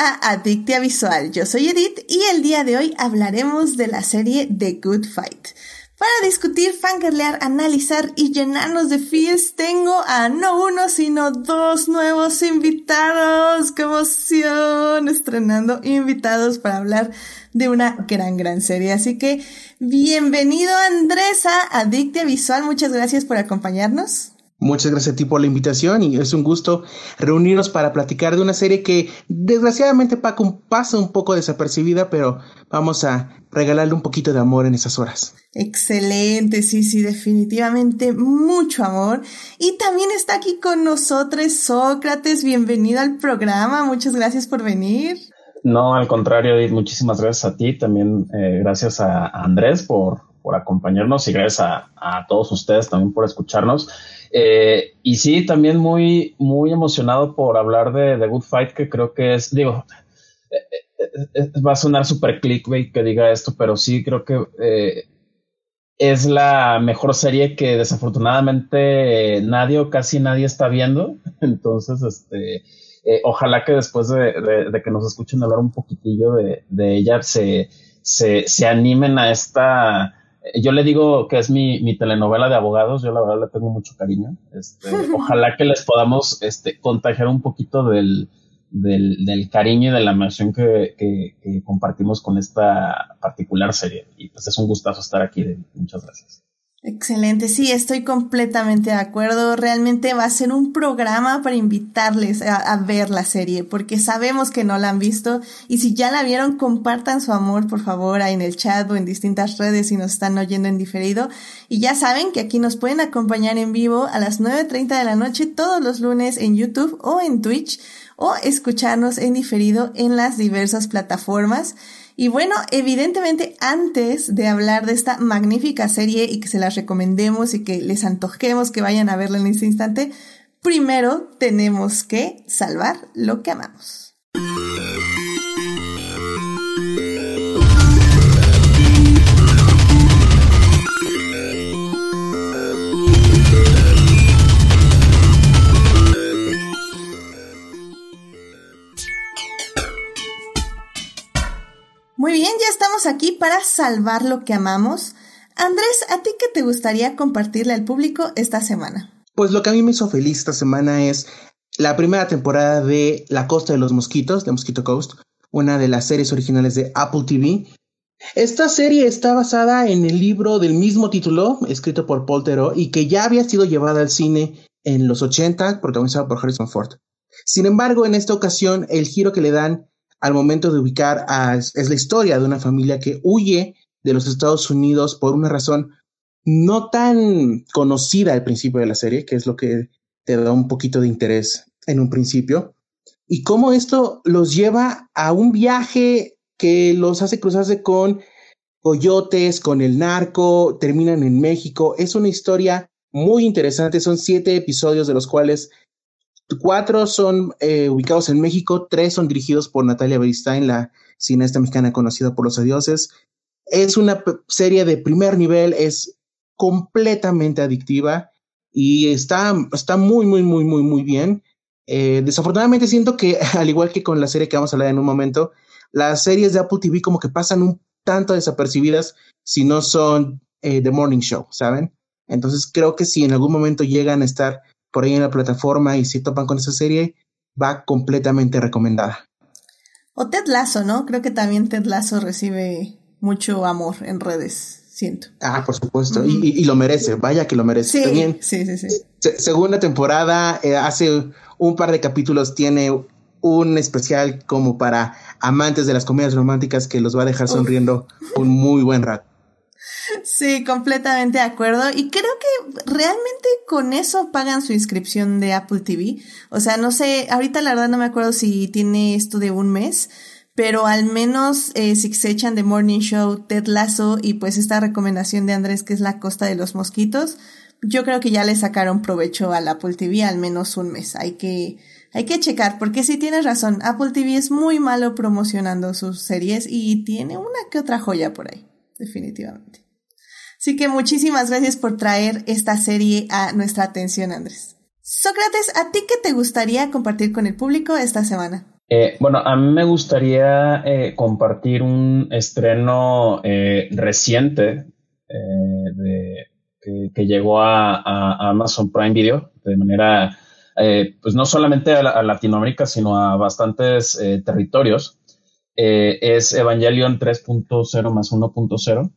A Adictia Visual. Yo soy Edith y el día de hoy hablaremos de la serie The Good Fight. Para discutir, fangirlear, analizar y llenarnos de feels, tengo a no uno, sino dos nuevos invitados. ¡Qué emoción! Estrenando invitados para hablar de una gran, gran serie. Así que, bienvenido Andrés a Adictia Visual. Muchas gracias por acompañarnos. Muchas gracias a ti por la invitación y es un gusto reunirnos para platicar de una serie que desgraciadamente pasa un poco desapercibida, pero vamos a regalarle un poquito de amor en esas horas. Excelente, sí, sí, definitivamente mucho amor. Y también está aquí con nosotros Sócrates, bienvenido al programa, muchas gracias por venir. No, al contrario, Edith, muchísimas gracias a ti, también eh, gracias a Andrés por, por acompañarnos y gracias a, a todos ustedes también por escucharnos. Eh, y sí, también muy, muy emocionado por hablar de The Good Fight, que creo que es, digo, eh, eh, va a sonar súper clickbait que diga esto, pero sí creo que es la mejor serie que desafortunadamente nadie o casi nadie está viendo. Entonces, este, ojalá que después de, que nos escuchen hablar un poquitillo de, ella, se, se, se animen a esta yo le digo que es mi, mi, telenovela de abogados, yo la verdad le tengo mucho cariño. Este, ojalá que les podamos este, contagiar un poquito del, del, del cariño y de la emoción que, que, que, compartimos con esta particular serie. Y pues es un gustazo estar aquí. Muchas gracias. Excelente, sí, estoy completamente de acuerdo. Realmente va a ser un programa para invitarles a, ver la serie, porque sabemos que no la han visto y si ya la vieron, compartan su amor, por favor, en el chat o en distintas redes si nos están oyendo en diferido. Y ya saben que aquí nos pueden acompañar en vivo a las 9.30 de la noche todos los lunes en YouTube o en Twitch o escucharnos en diferido en las diversas plataformas. Y bueno, evidentemente antes de hablar de esta magnífica serie y que se las recomendemos y que les antojemos que vayan a verla en este instante, primero tenemos que salvar lo que amamos. Muy bien, ya estamos aquí para salvar lo que amamos. Andrés, ¿a ti qué te gustaría compartirle al público esta semana? Pues lo que a mí me hizo feliz esta semana es la primera temporada de La Costa de los Mosquitos, de Mosquito Coast, una de las series originales de Apple TV. Esta serie está basada en el libro del mismo título, escrito por Paul y que ya había sido llevada al cine en los 80, protagonizado por Harrison Ford. Sin embargo, en esta ocasión, el giro que le dan al momento de ubicar a, es la historia de una familia que huye de los Estados Unidos por una razón no tan conocida al principio de la serie, que es lo que te da un poquito de interés en un principio, y cómo esto los lleva a un viaje que los hace cruzarse con coyotes, con el narco, terminan en México. Es una historia muy interesante, son siete episodios de los cuales Cuatro son eh, ubicados en México, tres son dirigidos por Natalia Beristain, la cineasta mexicana conocida por los adioses. Es una serie de primer nivel, es completamente adictiva y está, está muy, muy, muy, muy, muy bien. Eh, desafortunadamente siento que, al igual que con la serie que vamos a hablar en un momento, las series de Apple TV como que pasan un tanto desapercibidas si no son eh, The Morning Show, ¿saben? Entonces creo que si en algún momento llegan a estar por ahí en la plataforma y si topan con esa serie, va completamente recomendada. O Ted Lasso, ¿no? Creo que también Ted Lasso recibe mucho amor en redes, siento. Ah, por supuesto, y, lo merece, vaya que lo merece. Sí, también, sí, sí, sí. segunda temporada, eh, hace un par de capítulos tiene un especial como para amantes de las comedias románticas que los va a dejar sonriendo un muy buen rato. Sí, completamente de acuerdo. Y creo que realmente con eso pagan su inscripción de Apple TV. O sea, no sé, ahorita la verdad no me acuerdo si tiene esto de un mes, pero al menos eh, si se echan de Morning Show, Ted Lasso y pues esta recomendación de Andrés que es la costa de los mosquitos, yo creo que ya le sacaron provecho al Apple TV al menos un mes. Hay que, hay que checar, porque sí tienes razón, Apple TV es muy malo promocionando sus series y tiene una que otra joya por ahí, definitivamente. Así que muchísimas gracias por traer esta serie a nuestra atención, Andrés. Sócrates, ¿a ti qué te gustaría compartir con el público esta semana? Eh, bueno, a mí me gustaría eh, compartir un estreno eh, reciente que, llegó a, Amazon Prime Video de manera, pues no solamente a, Latinoamérica, sino a bastantes territorios. es Evangelion 3.0 más 1.0.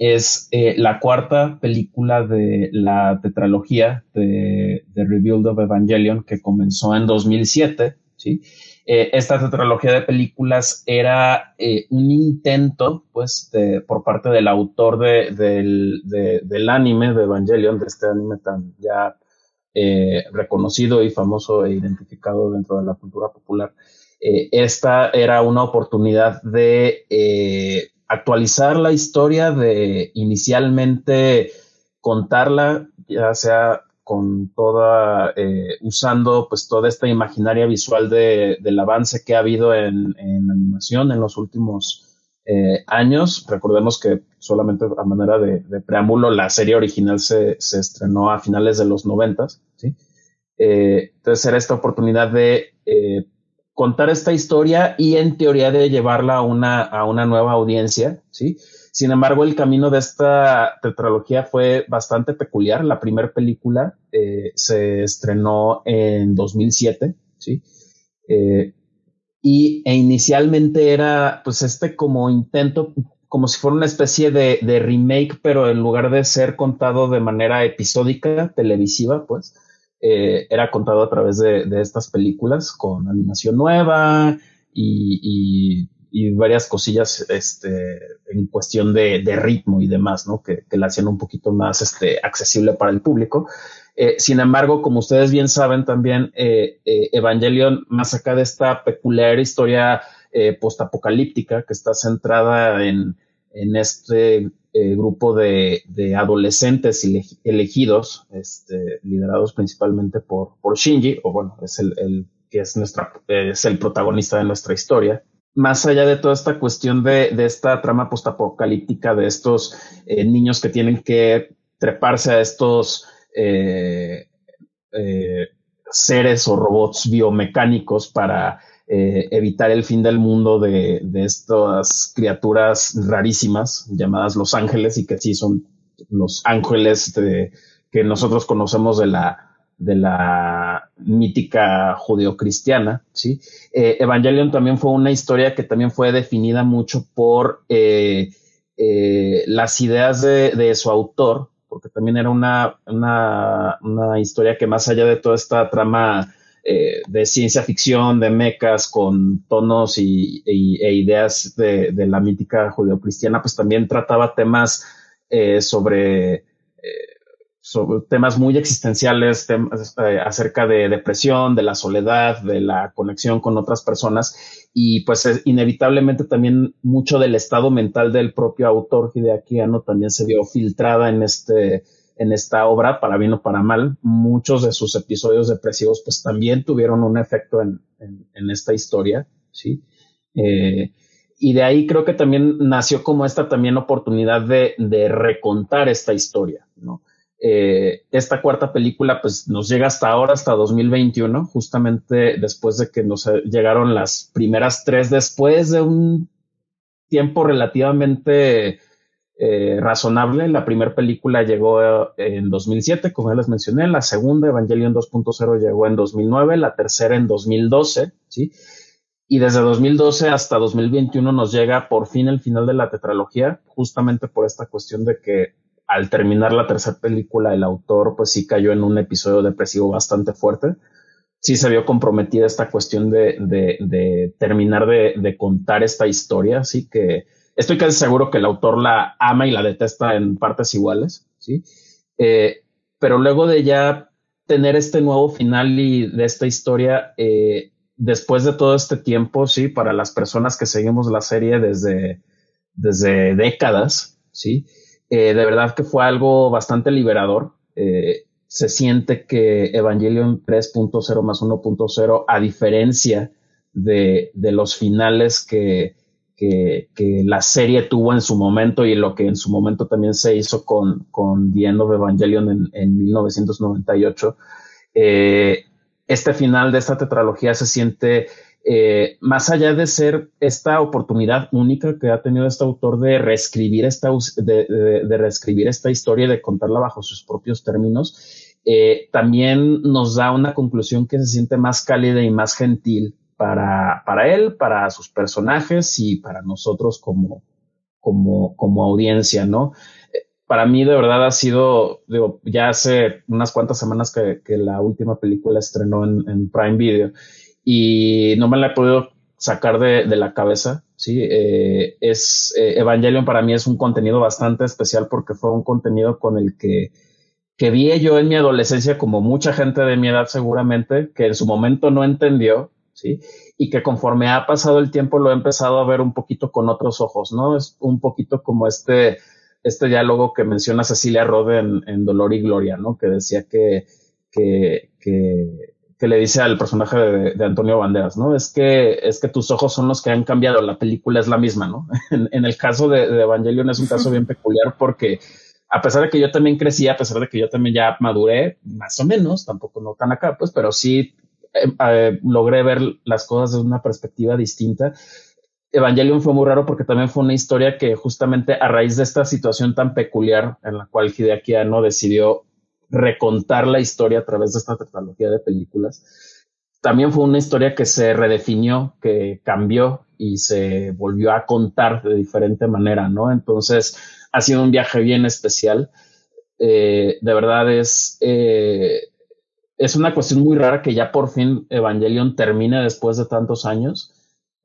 es la cuarta película de la tetralogía de, de Rebuild of Evangelion que comenzó en 2007 ¿sí? Eh, esta tetralogía de películas era eh, un intento, pues, por parte del autor del, anime de Evangelion, de este anime tan ya eh, reconocido y famoso e identificado dentro de la cultura popular. esta era una oportunidad de actualizar la historia, de inicialmente contarla, ya sea con toda, eh, usando pues toda esta imaginaria visual de, del avance que ha habido en, en animación en los últimos eh, años. Recordemos que solamente a manera de, preámbulo, la serie original se, se, estrenó a finales de los noventas, ¿sí? Eh, entonces era esta oportunidad de contar esta historia y en teoría de llevarla a una, a una nueva audiencia, ¿sí? Sin embargo, el camino de esta tetralogía fue bastante peculiar. La primera película eh, se estrenó en 2007, ¿sí? Eh, y e inicialmente era pues este como intento, como si fuera una especie de, remake, pero en lugar de ser contado de manera episódica, televisiva, pues, eh, era contado a través de, estas películas con animación nueva y y varias cosillas este, en cuestión de, ritmo y demás, ¿no? Que, la hacían un poquito más este, accesible para el público. Eh, sin embargo, como ustedes bien saben también, eh, Evangelion, más acá de esta peculiar historia postapocalíptica que está centrada en, en este grupo de, adolescentes elegidos, este, liderados principalmente por, por Shinji, o bueno, es el, el que es nuestra, es el protagonista de nuestra historia. Más allá de toda esta cuestión de, esta trama postapocalíptica de estos eh, niños que tienen que treparse a estos eh, eh, seres o robots biomecánicos para evitar el fin del mundo de, estas criaturas rarísimas llamadas los ángeles y que sí son los ángeles que nosotros conocemos de la de la mítica judeocristiana, ¿sí? Eh, Evangelion también fue una historia que también fue definida mucho por eh, eh, las ideas de, su autor, porque también era una, una, historia que más allá de toda esta trama de ciencia ficción, de mecas, con tonos y, e ideas de, de, la mítica judeocristiana, pues también trataba temas sobre sobre temas muy existenciales, temas, eh, acerca de depresión, de la soledad, de la conexión con otras personas. Y pues inevitablemente también mucho del estado mental del propio autor Hideaki también se vio filtrada en este en esta obra, para bien o para mal, muchos de sus episodios depresivos pues también tuvieron un efecto en, en, esta historia, ¿sí? Eh, y de ahí creo que también nació como esta también oportunidad de, de recontar esta historia, ¿no? Eh, esta cuarta película pues nos llega hasta ahora, hasta 2021, justamente después de que nos llegaron las primeras tres, después de un tiempo relativamente eh, razonable. La primera película llegó eh, en 2007, como ya les mencioné, la segunda, Evangelion 2.0, llegó en 2009, la tercera en 2012, ¿sí? Y desde 2012 hasta 2021 nos llega por fin el final de la tetralogía, justamente por esta cuestión de que al terminar la tercera película, el autor pues sí cayó en un episodio depresivo bastante fuerte. Sí se vio comprometida esta cuestión de, de, terminar de, contar esta historia, así que estoy casi seguro que el autor la ama y la detesta en partes iguales, ¿sí? Eh, pero luego de ya tener este nuevo final y de esta historia, eh, después de todo este tiempo, sí, para las personas que seguimos la serie desde, desde décadas, sí, eh, de verdad que fue algo bastante liberador. Se siente que Evangelion 3.0 más 1.0, a diferencia de, los finales que, que, la serie tuvo en su momento y lo que en su momento también se hizo con, con The End of Evangelion en, 1998, eh, este final de esta tetralogía se siente eh, más allá de ser esta oportunidad única que ha tenido este autor de reescribir esta, de, reescribir esta historia y de contarla bajo sus propios términos, eh, también nos da una conclusión que se siente más cálida y más gentil para, para él, para sus personajes y para nosotros como, como, como audiencia, ¿no? para mí de verdad ha sido, digo, ya hace unas cuantas semanas que, que la última película estrenó en, en, Prime Video y no me la he podido sacar de, de la cabeza, ¿sí? Eh, es, eh, Evangelion para mí es un contenido bastante especial porque fue un contenido con el que, que vi yo en mi adolescencia como mucha gente de mi edad seguramente, que en su momento no entendió, Y que conforme ha pasado el tiempo lo he empezado a ver un poquito con otros ojos, ¿no? Es un poquito como este este diálogo que menciona Cecilia Rode en, Dolor y Gloria, ¿no? Que decía que, que, que, que le dice al personaje de, Antonio Banderas, ¿no? Es que, es que tus ojos son los que han cambiado, la película es la misma, ¿no? En, el caso de, Evangelion es un caso bien peculiar porque a pesar de que yo también crecí, a pesar de que yo también ya maduré, más o menos, tampoco no tan acá, pues, pero sí eh, eh, logré ver las cosas desde una perspectiva distinta Evangelion fue muy raro porque también fue una historia que justamente a raíz de esta situación tan peculiar en la cual Hideaki Anno decidió recontar la historia a través de esta tecnología de películas, también fue una historia que se redefinió, que cambió y se volvió a contar de diferente manera, ¿no? Entonces ha sido un viaje bien especial. Eh, de verdad es, es una cuestión muy rara que ya por fin Evangelion termine después de tantos años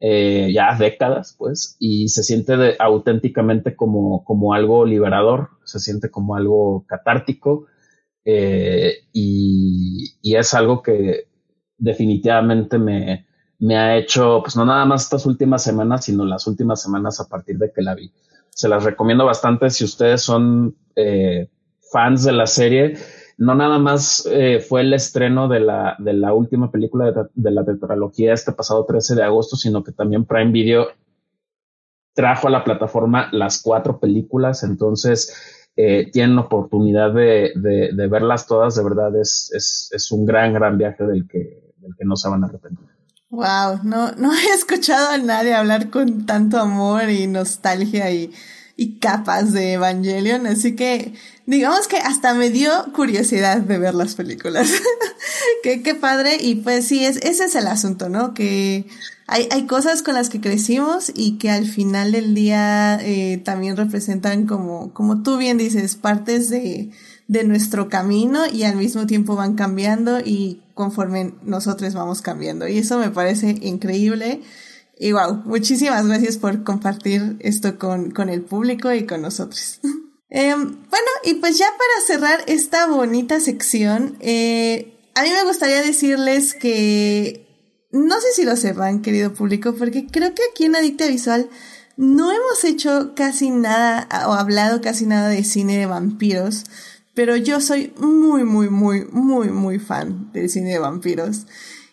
eh, ya décadas, pues, y se siente auténticamente como, como algo liberador, se siente como algo catártico, eh, y, y, es algo que definitivamente me, me ha hecho, pues no nada más estas últimas semanas, sino las últimas semanas a partir de que la vi. Se las recomiendo bastante si ustedes son eh, fans de la serie no nada más eh, fue el estreno de la, de la última película de, la tetralogía este pasado 13 de agosto, sino que también Prime Video trajo a la plataforma las cuatro películas, entonces eh, tienen oportunidad de, de, verlas todas, de verdad es, es, es, un gran, gran viaje del que, del que no se van a arrepentir. Wow, no, no he escuchado a nadie hablar con tanto amor y nostalgia y y capas de Evangelion, así que digamos que hasta me dio curiosidad de ver las películas. qué, qué padre, y pues sí, es, ese es el asunto, ¿no? Que hay, hay cosas con las que crecimos y que al final del día eh, también representan como, como tú bien dices, partes de, de nuestro camino y al mismo tiempo van cambiando y conforme nosotros vamos cambiando. Y eso me parece increíble. Y wow, muchísimas gracias por compartir esto con, con el público y con nosotros. Em, bueno, y pues ya para cerrar esta bonita sección, eh, a mí me gustaría decirles que no sé si lo sepan, querido público, porque creo que aquí en Adicta Visual no hemos hecho casi nada o hablado casi nada de cine de vampiros, pero yo soy muy, muy, muy, muy, muy fan del cine de vampiros.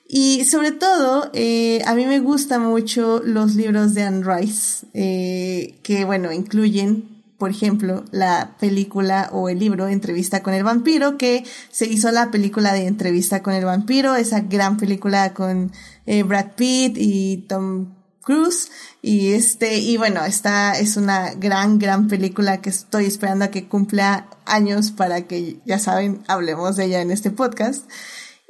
Y sobre todo, eh, a mí me gustan mucho los libros de Anne Rice, eh, que bueno, incluyen, por ejemplo, la película o el libro Entrevista con el vampiro, que se hizo la película de Entrevista con el vampiro, esa gran película con eh, Brad Pitt y Tom Cruise. Y este, y bueno, esta es una gran, gran película que estoy esperando a que cumpla años para que, ya saben, hablemos de ella en este podcast.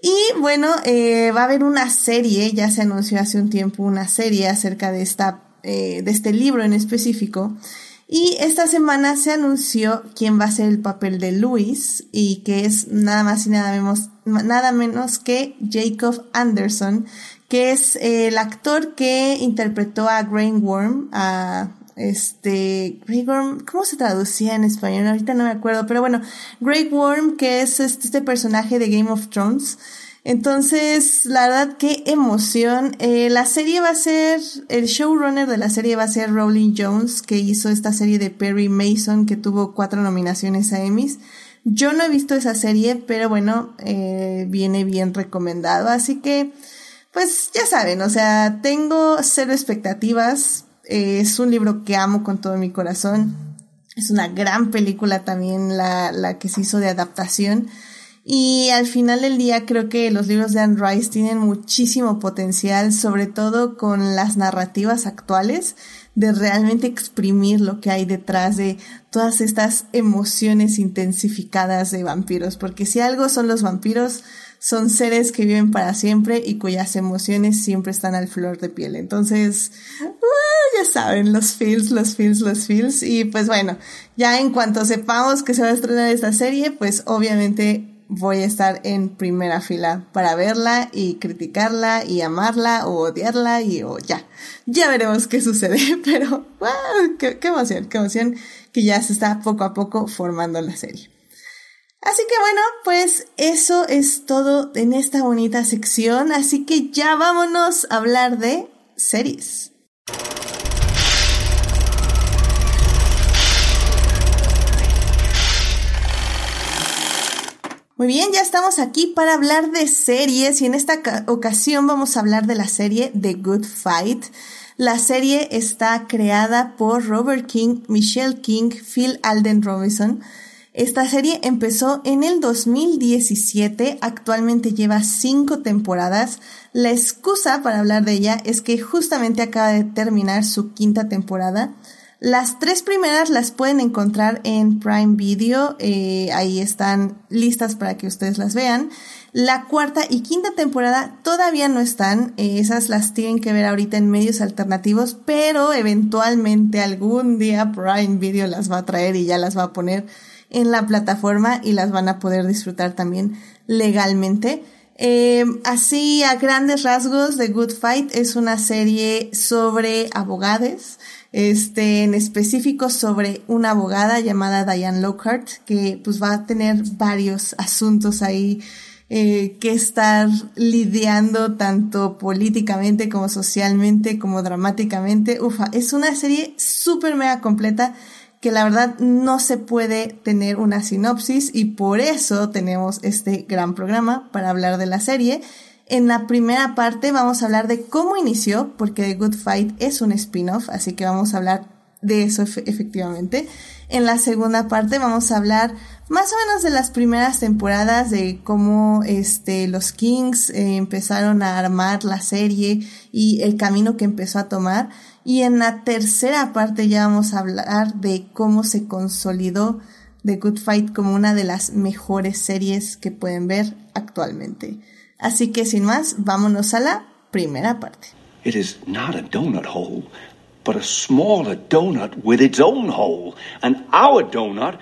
Y bueno, eh, va a haber una serie, ya se anunció hace un tiempo una serie acerca de, esta, eh, de este libro en específico. Y esta semana se anunció quién va a ser el papel de Luis y que es nada más y nada menos, nada menos que Jacob Anderson, que es el actor que interpretó a Grain Worm, a este, Grey Worm, ¿cómo se traducía en español? Ahorita no me acuerdo, pero bueno, Grey Worm, que es este, este, personaje de Game of Thrones. Entonces, la verdad, qué emoción. Eh, la serie va a ser, el showrunner de la serie va a ser Rowling Jones, que hizo esta serie de Perry Mason, que tuvo cuatro nominaciones a Emmys. Yo no he visto esa serie, pero bueno, eh, viene bien recomendado. Así que, pues ya saben, o sea, tengo cero expectativas, es un libro que amo con todo mi corazón. Es una gran película también la, la que se hizo de adaptación. Y al final del día creo que los libros de Anne Rice tienen muchísimo potencial, sobre todo con las narrativas actuales, de realmente exprimir lo que hay detrás de todas estas emociones intensificadas de vampiros. Porque si algo son los vampiros, son seres que viven para siempre y cuyas emociones siempre están al flor de piel. Entonces, uh, ya saben, los feels, los feels, los feels. Y pues bueno, ya en cuanto sepamos que se va a estrenar esta serie, pues obviamente voy a estar en primera fila para verla y criticarla y amarla o odiarla y o ya. Ya veremos qué sucede, pero wow, qué, qué emoción, qué emoción que ya se está poco a poco formando la serie. Así que bueno, pues eso es todo en esta bonita sección, así que ya vámonos a hablar de series. Muy bien, ya estamos aquí para hablar de series y en esta ocasión vamos a hablar de la serie The Good Fight. La serie está creada por Robert King, Michelle King, Phil Alden Robinson. Esta serie empezó en el 2017, actualmente lleva cinco temporadas. La excusa para hablar de ella es que justamente acaba de terminar su quinta temporada. Las tres primeras las pueden encontrar en Prime Video, eh, ahí están listas para que ustedes las vean. La cuarta y quinta temporada todavía no están, eh, esas las tienen que ver ahorita en medios alternativos, pero eventualmente algún día Prime Video las va a traer y ya las va a poner en la plataforma y las van a poder disfrutar también legalmente. Eh, así, a grandes rasgos, The Good Fight es una serie sobre abogados este, en específico sobre una abogada llamada Diane Lockhart, que pues va a tener varios asuntos ahí eh, que estar lidiando tanto políticamente como socialmente como dramáticamente. Ufa, es una serie súper mega completa que la verdad no se puede tener una sinopsis y por eso tenemos este gran programa para hablar de la serie en la primera parte vamos a hablar de cómo inició, porque The Good Fight es un spin-off, así que vamos a hablar de eso efectivamente. En la segunda parte vamos a hablar más o menos de las primeras temporadas, de cómo este, los Kings eh, empezaron a armar la serie y el camino que empezó a tomar. Y en la tercera parte ya vamos a hablar de cómo se consolidó The Good Fight como una de las mejores series que pueden ver actualmente. Así que sin más, vámonos a la primera parte. It is not a donut hole, but a smaller donut with its own hole. And our donut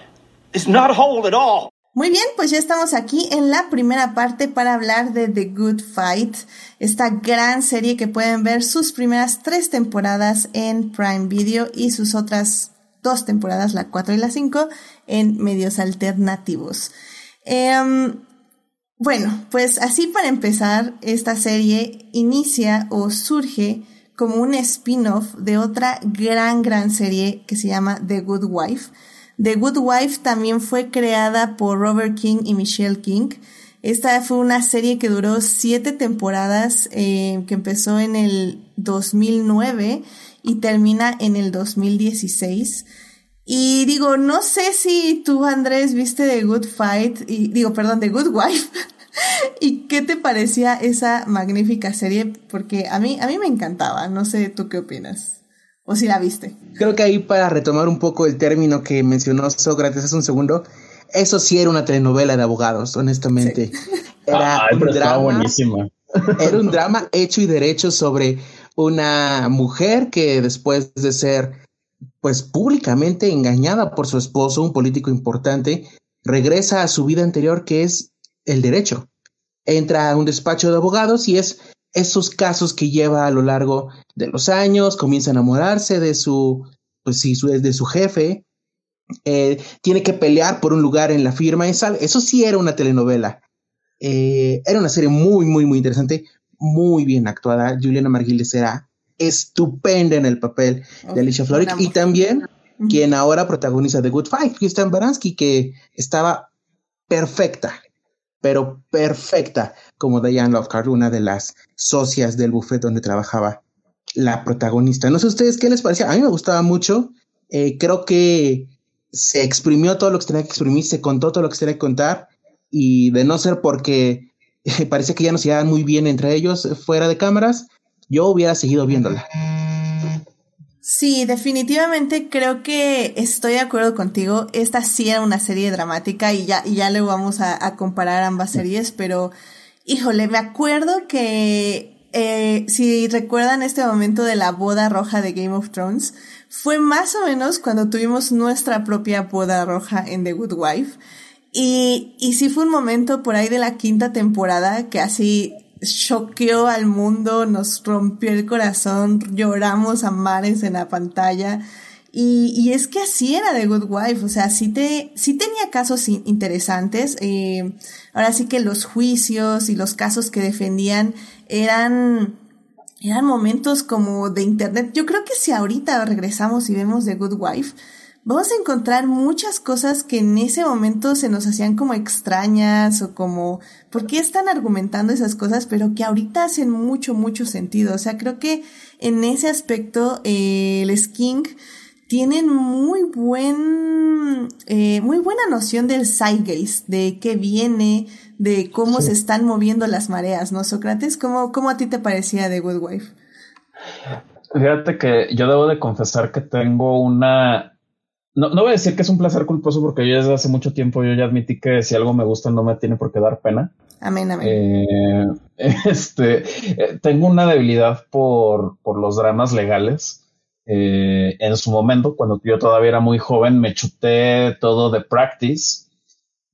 is not a hole at all. Muy bien, pues ya estamos aquí en la primera parte para hablar de The Good Fight, esta gran serie que pueden ver sus primeras tres temporadas en Prime Video y sus otras dos temporadas, la 4 y la 5, en medios alternativos. Eh, bueno, pues así para empezar, esta serie inicia o surge como un spin-off de otra gran, gran serie que se llama The Good Wife. The Good Wife también fue creada por Robert King y Michelle King. Esta fue una serie que duró siete temporadas, eh, que empezó en el 2009 y termina en el 2016. Y digo, no sé si tú, Andrés, viste The Good Fight, y digo, perdón, The Good Wife. ¿Y qué te parecía esa magnífica serie? Porque a mí, a mí me encantaba. No sé tú qué opinas. O si la viste. Creo que ahí para retomar un poco el término que mencionó Sócrates hace un segundo, eso sí era una telenovela de abogados, honestamente. Era un drama. Era un drama hecho y derecho sobre una mujer que después de ser pues públicamente engañada por su esposo, un político importante, regresa a su vida anterior que es el derecho. Entra a un despacho de abogados y es esos casos que lleva a lo largo de los años, comienza a enamorarse de su, pues sí, de su jefe, eh, tiene que pelear por un lugar en la firma, eso sí era una telenovela. Eh, era una serie muy, muy, muy interesante, muy bien actuada. Juliana Marguiles era estupenda en el papel de Alicia Florrick y también quien ahora protagoniza The Good Fight, Kristen Baranski, que estaba perfecta, pero perfecta, como Diane Lockhart, una de las socias del buffet donde trabajaba la protagonista. No sé ustedes qué les parecía, a mí me gustaba mucho, eh, creo que se exprimió todo lo que tenía que exprimir, se contó todo lo que tenía que contar. Y de no ser porque parece que ya no se llevan muy bien entre ellos fuera de cámaras, yo hubiera seguido viéndola. Sí, definitivamente creo que estoy de acuerdo contigo. Esta sí era una serie dramática y ya, y ya le vamos a, comparar ambas series, pero híjole, me acuerdo que eh, si recuerdan este momento de la boda roja de Game of Thrones, fue más o menos cuando tuvimos nuestra propia boda roja en The Good Wife. Y, y sí fue un momento por ahí de la quinta temporada que así choqueó al mundo, nos rompió el corazón, lloramos a mares en la pantalla. Y, y, es que así era The Good Wife, o sea, sí, te, sí tenía casos interesantes. Eh, ahora sí que los juicios y los casos que defendían eran, eran momentos como de internet. Yo creo que si ahorita regresamos y vemos The Good Wife, vamos a encontrar muchas cosas que en ese momento se nos hacían como extrañas o como, ¿por qué están argumentando esas cosas? Pero que ahorita hacen mucho, mucho sentido. O sea, creo que en ese aspecto eh, el Skink tienen muy buen, eh, muy buena noción del zeitgeist, de qué viene, de cómo se están moviendo las mareas, ¿no, Sócrates? ¿Cómo, cómo a ti te parecía de Good Wife? Fíjate que yo debo de confesar que tengo una no, no voy a decir que es un placer culposo porque yo desde hace mucho tiempo yo ya admití que si algo me gusta no me tiene por qué dar pena. Amén, amén. Eh, este, eh, tengo una debilidad por, por los dramas legales. Eh, en su momento, cuando yo todavía era muy joven, me chuté todo de practice.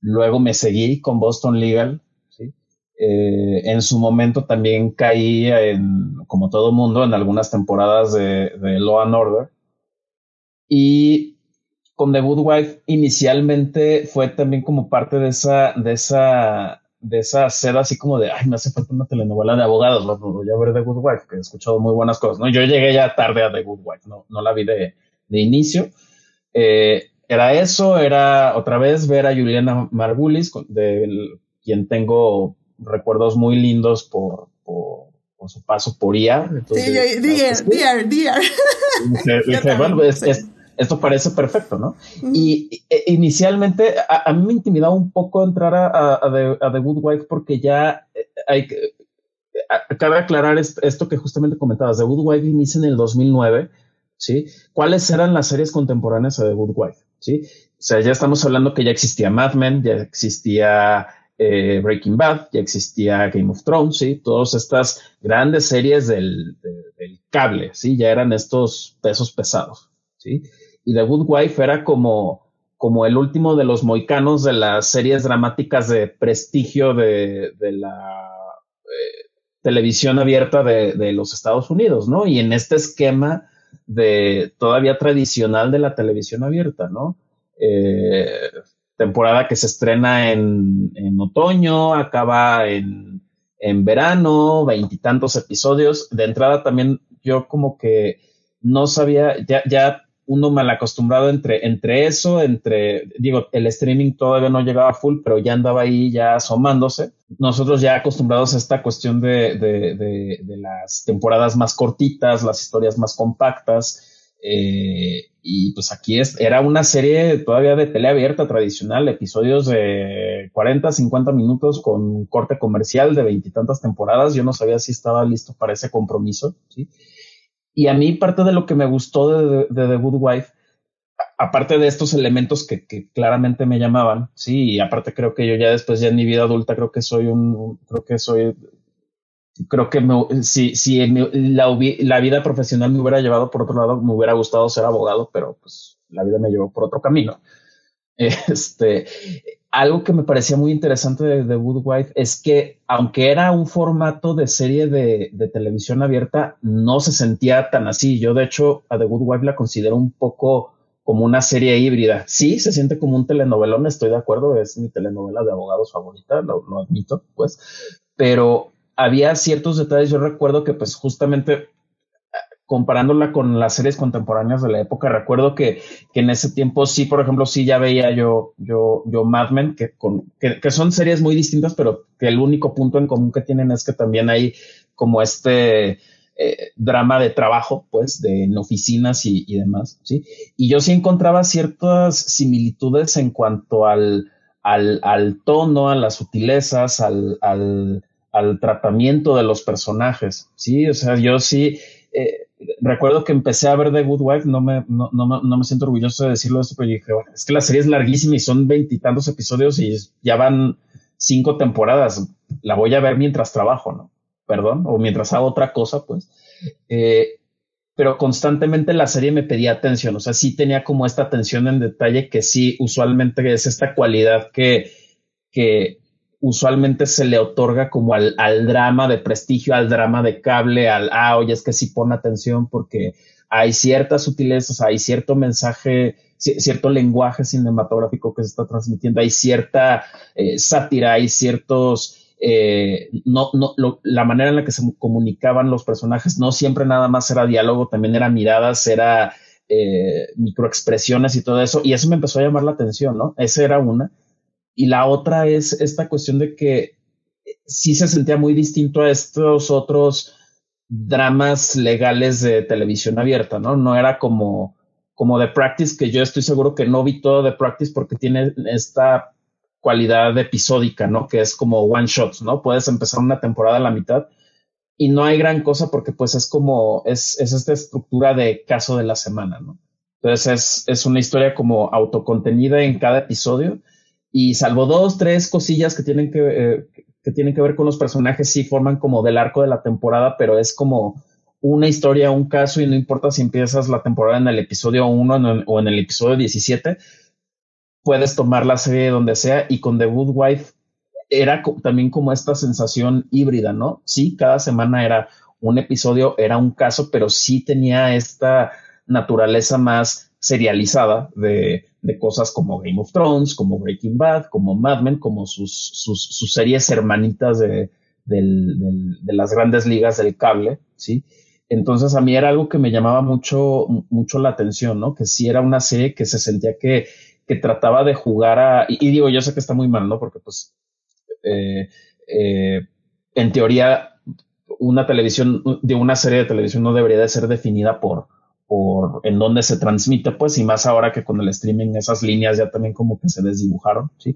Luego me seguí con Boston Legal. ¿sí? en su momento también caí en, como todo mundo, en algunas temporadas de, de Law and Order. Y con The Good Wife inicialmente fue también como parte de esa, de esa, de esa sed así como de, ay, me hace falta una telenovela de abogados, voy a ver The Good Wife, que he escuchado muy buenas cosas, ¿no? Yo llegué ya tarde a The Good Wife, no, no la vi de, de inicio. Eh, era eso, era otra vez ver a Juliana Margulis, de quien tengo recuerdos muy lindos por, por, su paso por IA. sí, dear, dear, dear. Dije, bueno, es, es, esto parece perfecto, ¿no? Y e, inicialmente a, mí me intimidaba un poco entrar a, The, Good Wife porque ya eh, hay que, cabe aclarar esto que justamente comentabas, The Good Wife inicia en el 2009, ¿sí? ¿Cuáles eran las series contemporáneas a The Good Wife? ¿Sí? O sea, ya estamos hablando que ya existía Mad Men, ya existía eh, Breaking Bad, ya existía Game of Thrones, ¿sí? Todas estas grandes series del, del cable, ¿sí? Ya eran estos pesos pesados, ¿sí? Y The Good Wife era como, como el último de los moicanos de las series dramáticas de prestigio de, la eh, televisión abierta de, los Estados Unidos, ¿no? Y en este esquema de todavía tradicional de la televisión abierta, ¿no? Eh, temporada que se estrena en, otoño, acaba en, en verano, veintitantos episodios. De entrada también yo como que no sabía, ya uno mal acostumbrado entre, entre eso, entre, digo, el streaming todavía no llegaba full, pero ya andaba ahí ya asomándose. Nosotros ya acostumbrados a esta cuestión de, de, de, las temporadas más cortitas, las historias más compactas. Eh, y pues aquí es, era una serie todavía de tele abierta tradicional, episodios de 40, 50 minutos con corte comercial de veintitantas temporadas. Yo no sabía si estaba listo para ese compromiso, ¿sí? Y a mí parte de lo que me gustó de, The Good Wife, aparte de estos elementos que, claramente me llamaban, sí, y aparte creo que yo ya después, ya en mi vida adulta, creo que soy un, creo que soy, creo que si, si la, la, vida profesional me hubiera llevado por otro lado, me hubiera gustado ser abogado, pero pues la vida me llevó por otro camino. Este, algo que me parecía muy interesante de The Good Wife es que, aunque era un formato de serie de, televisión abierta, no se sentía tan así. Yo, de hecho, a The Good Wife la considero un poco como una serie híbrida. Sí, se siente como un telenovelón, estoy de acuerdo, es mi telenovela de abogados favorita, lo, lo admito, pues, pero había ciertos detalles. Yo recuerdo que, pues, justamente comparándola con las series contemporáneas de la época, recuerdo que, que, en ese tiempo sí, por ejemplo, sí ya veía yo, yo, yo Mad Men, que, con, que, son series muy distintas, pero que el único punto en común que tienen es que también hay como este eh, drama de trabajo, pues, de en oficinas y, y, demás, ¿sí? Y yo sí encontraba ciertas similitudes en cuanto al, al, al tono, a las sutilezas, al, al, al, tratamiento de los personajes, ¿sí? O sea, yo sí, eh, recuerdo que empecé a ver The Good Wife, no me, no, no, no me siento orgulloso de decirlo esto, pero dije, bueno, es que la serie es larguísima y son veintitantos episodios y ya van cinco temporadas, la voy a ver mientras trabajo, ¿no? Perdón, o mientras hago otra cosa, pues. Eh, pero constantemente la serie me pedía atención, o sea, sí tenía como esta atención en detalle que sí, usualmente es esta cualidad que, que usualmente se le otorga como al, al drama de prestigio, al drama de cable, al, ah, oye, es que sí pone atención porque hay ciertas sutilezas, hay cierto mensaje, cierto lenguaje cinematográfico que se está transmitiendo, hay cierta eh, sátira, hay ciertos eh, no, no, la manera en la que se comunicaban los personajes no siempre nada más era diálogo, también era miradas, era eh, microexpresiones y todo eso, y eso me empezó a llamar la atención, ¿no? Esa era una. Y la otra es esta cuestión de que sí se sentía muy distinto a estos otros dramas legales de televisión abierta, ¿no? No era como, como The Practice, que yo estoy seguro que no vi todo The Practice porque tiene esta cualidad episódica, ¿no? Que es como one shots, ¿no? Puedes empezar una temporada a la mitad y no hay gran cosa porque pues es como, es, es esta estructura de caso de la semana, ¿no? Entonces es, es una historia como autocontenida en cada episodio y salvo dos, tres cosillas que tienen que, eh, que tienen que ver con los personajes, sí forman como del arco de la temporada, pero es como una historia, un caso y no importa si empiezas la temporada en el episodio 1 o en el episodio 17, puedes tomar la serie donde sea y con The Good Wife era también como esta sensación híbrida, ¿no? Sí, cada semana era un episodio, era un caso, pero sí tenía esta naturaleza más serializada de, de cosas como Game of Thrones, como Breaking Bad, como Mad Men, como sus, sus, series hermanitas de, de las grandes ligas del cable, ¿sí? Entonces a mí era algo que me llamaba mucho, mucho la atención, ¿no? Que sí era una serie que se sentía que que trataba de jugar a, y, digo, yo sé que está muy mal, ¿no? Porque pues, eh, eh, en teoría, una televisión, de una serie de televisión no debería de ser definida por, por en dónde se transmite, pues, y más ahora que con el streaming esas líneas ya también como que se desdibujaron, ¿sí?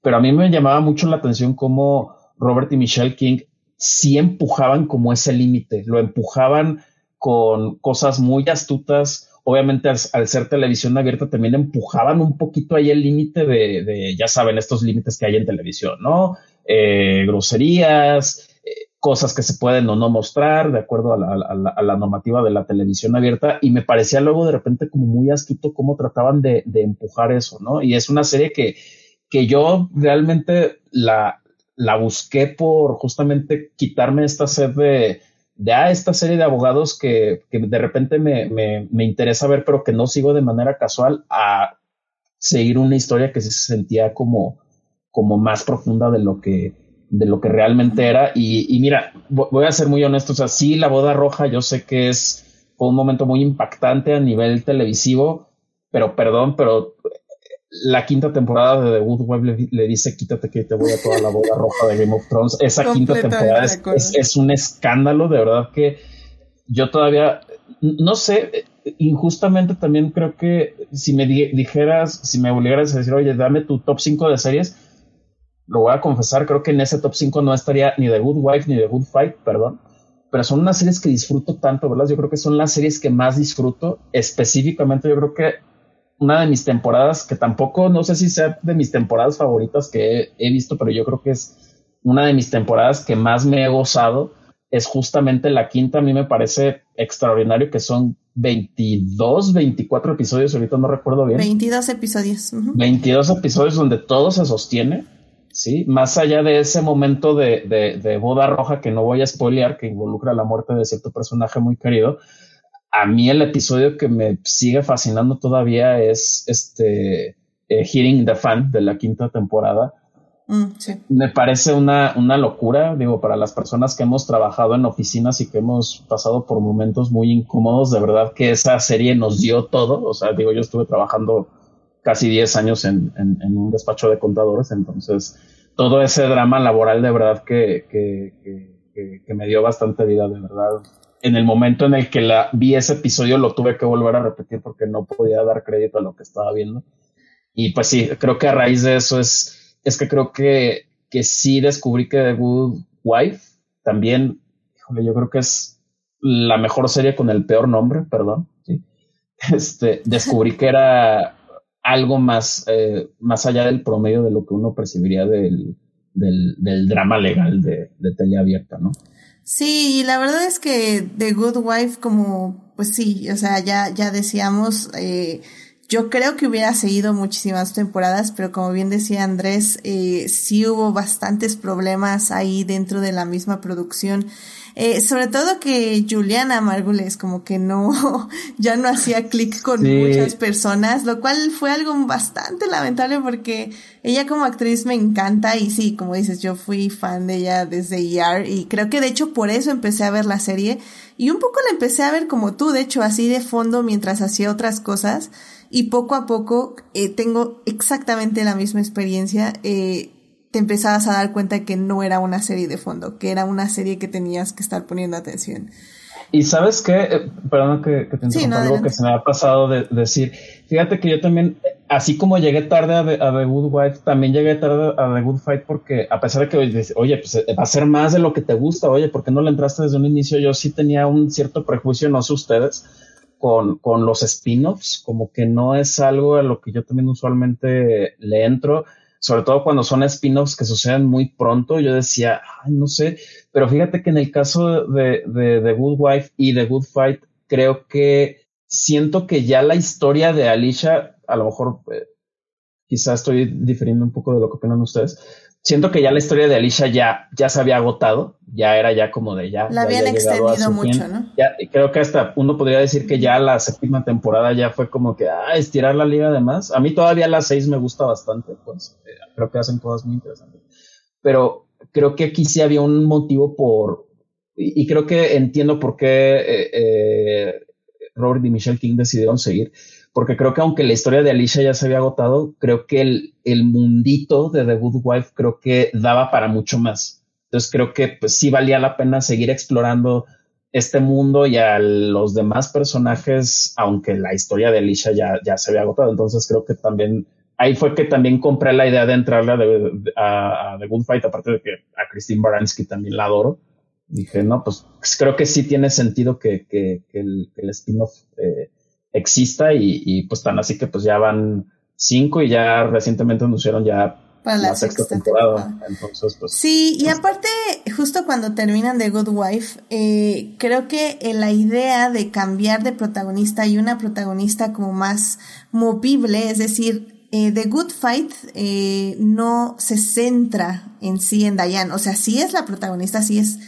Pero a mí me llamaba mucho la atención cómo Robert y Michelle King sí empujaban como ese límite, lo empujaban con cosas muy astutas, obviamente al, ser televisión abierta también empujaban un poquito ahí el límite de, ya saben, estos límites que hay en televisión, ¿no? Eh, groserías, cosas que se pueden o no mostrar de acuerdo a la, normativa de la televisión abierta y me parecía luego de repente como muy astuto cómo trataban de, empujar eso, ¿no? Y es una serie que, que yo realmente la, la busqué por justamente quitarme esta sed de, de ah, esta serie de abogados que, que de repente me, me, me, interesa ver, pero que no sigo de manera casual, a seguir una historia que se sentía como, como más profunda de lo que, de lo que realmente era. Y, y mira, voy a ser muy honesto, o sea, sí, la boda roja, yo sé que es fue un momento muy impactante a nivel televisivo, pero perdón, pero la quinta temporada de The Good Wife le, dice quítate que te voy a toda la boda roja de Game of Thrones. Esa quinta temporada es, es, un escándalo, de verdad que yo todavía, no sé, injustamente también creo que si me dijeras, si me obligaras a decir, oye, dame tu top 5 de series, lo voy a confesar, creo que en ese top 5 no estaría ni The Good Wife ni The Good Fight, perdón. Pero son unas series que disfruto tanto, ¿verdad? Yo creo que son las series que más disfruto. Específicamente, yo creo que una de mis temporadas, que tampoco, no sé si sea de mis temporadas favoritas que he, visto, pero yo creo que es una de mis temporadas que más me he gozado, es justamente la quinta. A mí me parece extraordinario que son 22, 24 episodios, ahorita no recuerdo bien. 22 episodios. 22 episodios donde todo se sostiene, ¿sí? Más allá de ese momento de, de, de boda roja que no voy a spoilear, que involucra la muerte de cierto personaje muy querido, a mí el episodio que me sigue fascinando todavía es este eh, Hearing the Fan de la quinta temporada. Mm, me parece una, una locura, digo, para las personas que hemos trabajado en oficinas y que hemos pasado por momentos muy incómodos, de verdad que esa serie nos dio todo. O sea, digo, yo estuve trabajando casi 10 años en, en, un despacho de contadores, entonces todo ese drama laboral de verdad que, que, que, me dio bastante vida, de verdad en el momento en el que la, vi ese episodio lo tuve que volver a repetir porque no podía dar crédito a lo que estaba viendo. Y pues sí, creo que a raíz de eso es es que creo que, que sí descubrí que The Good Wife también, yo creo que es la mejor serie con el peor nombre, perdón. Este, descubrí que era algo más, eh, más allá del promedio de lo que uno percibiría del, del, del drama legal de, de tele abierta, ¿no? Sí, la verdad es que The Good Wife, como, pues sí, o sea, ya, ya decíamos, eh, yo creo que hubiera seguido muchísimas temporadas, pero como bien decía Andrés, eh, sí hubo bastantes problemas ahí dentro de la misma producción. Eh, sobre todo que Juliana Margules como que no, ya no hacía clic con muchas personas, lo cual fue algo bastante lamentable porque ella como actriz me encanta y sí, como dices, yo fui fan de ella desde ER y creo que de hecho por eso empecé a ver la serie y un poco la empecé a ver como tú, de hecho así de fondo mientras hacía otras cosas y poco a poco eh, tengo exactamente la misma experiencia. Eh, te empezabas a dar cuenta que no era una serie de fondo, que era una serie que tenías que estar poniendo atención. Y sabes qué, eh, perdón que, que te sí, algo que se me ha pasado de, decir. Fíjate que yo también, así como llegué tarde a, The Good Wife, también llegué tarde a The Good Fight porque a pesar de que, oye, pues eh, va a ser más de lo que te gusta, oye, ¿por qué no le entraste desde un inicio? Yo sí tenía un cierto prejuicio, no sé ustedes, con, con los spin-offs, como que no es algo a lo que yo también usualmente le entro, sobre todo cuando son spin-offs que suceden muy pronto. Yo decía, ay, no sé, pero fíjate que en el caso de, de, The Good Wife y The Good Fight, creo que siento que ya la historia de Alicia, a lo mejor eh, quizá estoy difiriendo un poco de lo que opinan ustedes, siento que ya la historia de Alicia ya, ya se había agotado, ya era ya como de ya. La habían extendido mucho, ¿no? Ya, creo que hasta uno podría decir que ya la séptima temporada ya fue como que, ah, estirar la liga además. A mí todavía la seis me gusta bastante, pues eh, creo que hacen cosas muy interesantes. Pero creo que aquí sí había un motivo por, y, creo que entiendo por qué eh, eh, Robert y Michelle King decidieron seguir porque creo que aunque la historia de Alicia ya se había agotado, creo que el, el mundito de The Good Wife creo que daba para mucho más. Entonces creo que pues sí valía la pena seguir explorando este mundo y a los demás personajes, aunque la historia de Alicia ya, ya se había agotado. Entonces creo que también ahí fue que también compré la idea de entrarle a, The Good Fight, aparte de que a Christine Baranski también la adoro. Dije, no, pues creo que sí tiene sentido que, que, el, el spin-off eh, exista y, pues tan así que pues ya van cinco y ya recientemente anunciaron ya para la, sexta, temporada. Entonces, pues, sí, y aparte, justo cuando terminan The Good Wife, eh, creo que la idea de cambiar de protagonista y una protagonista como más movible, es decir, eh, The Good Fight eh, no se centra en sí en Diane, o sea, sí es la protagonista, sí es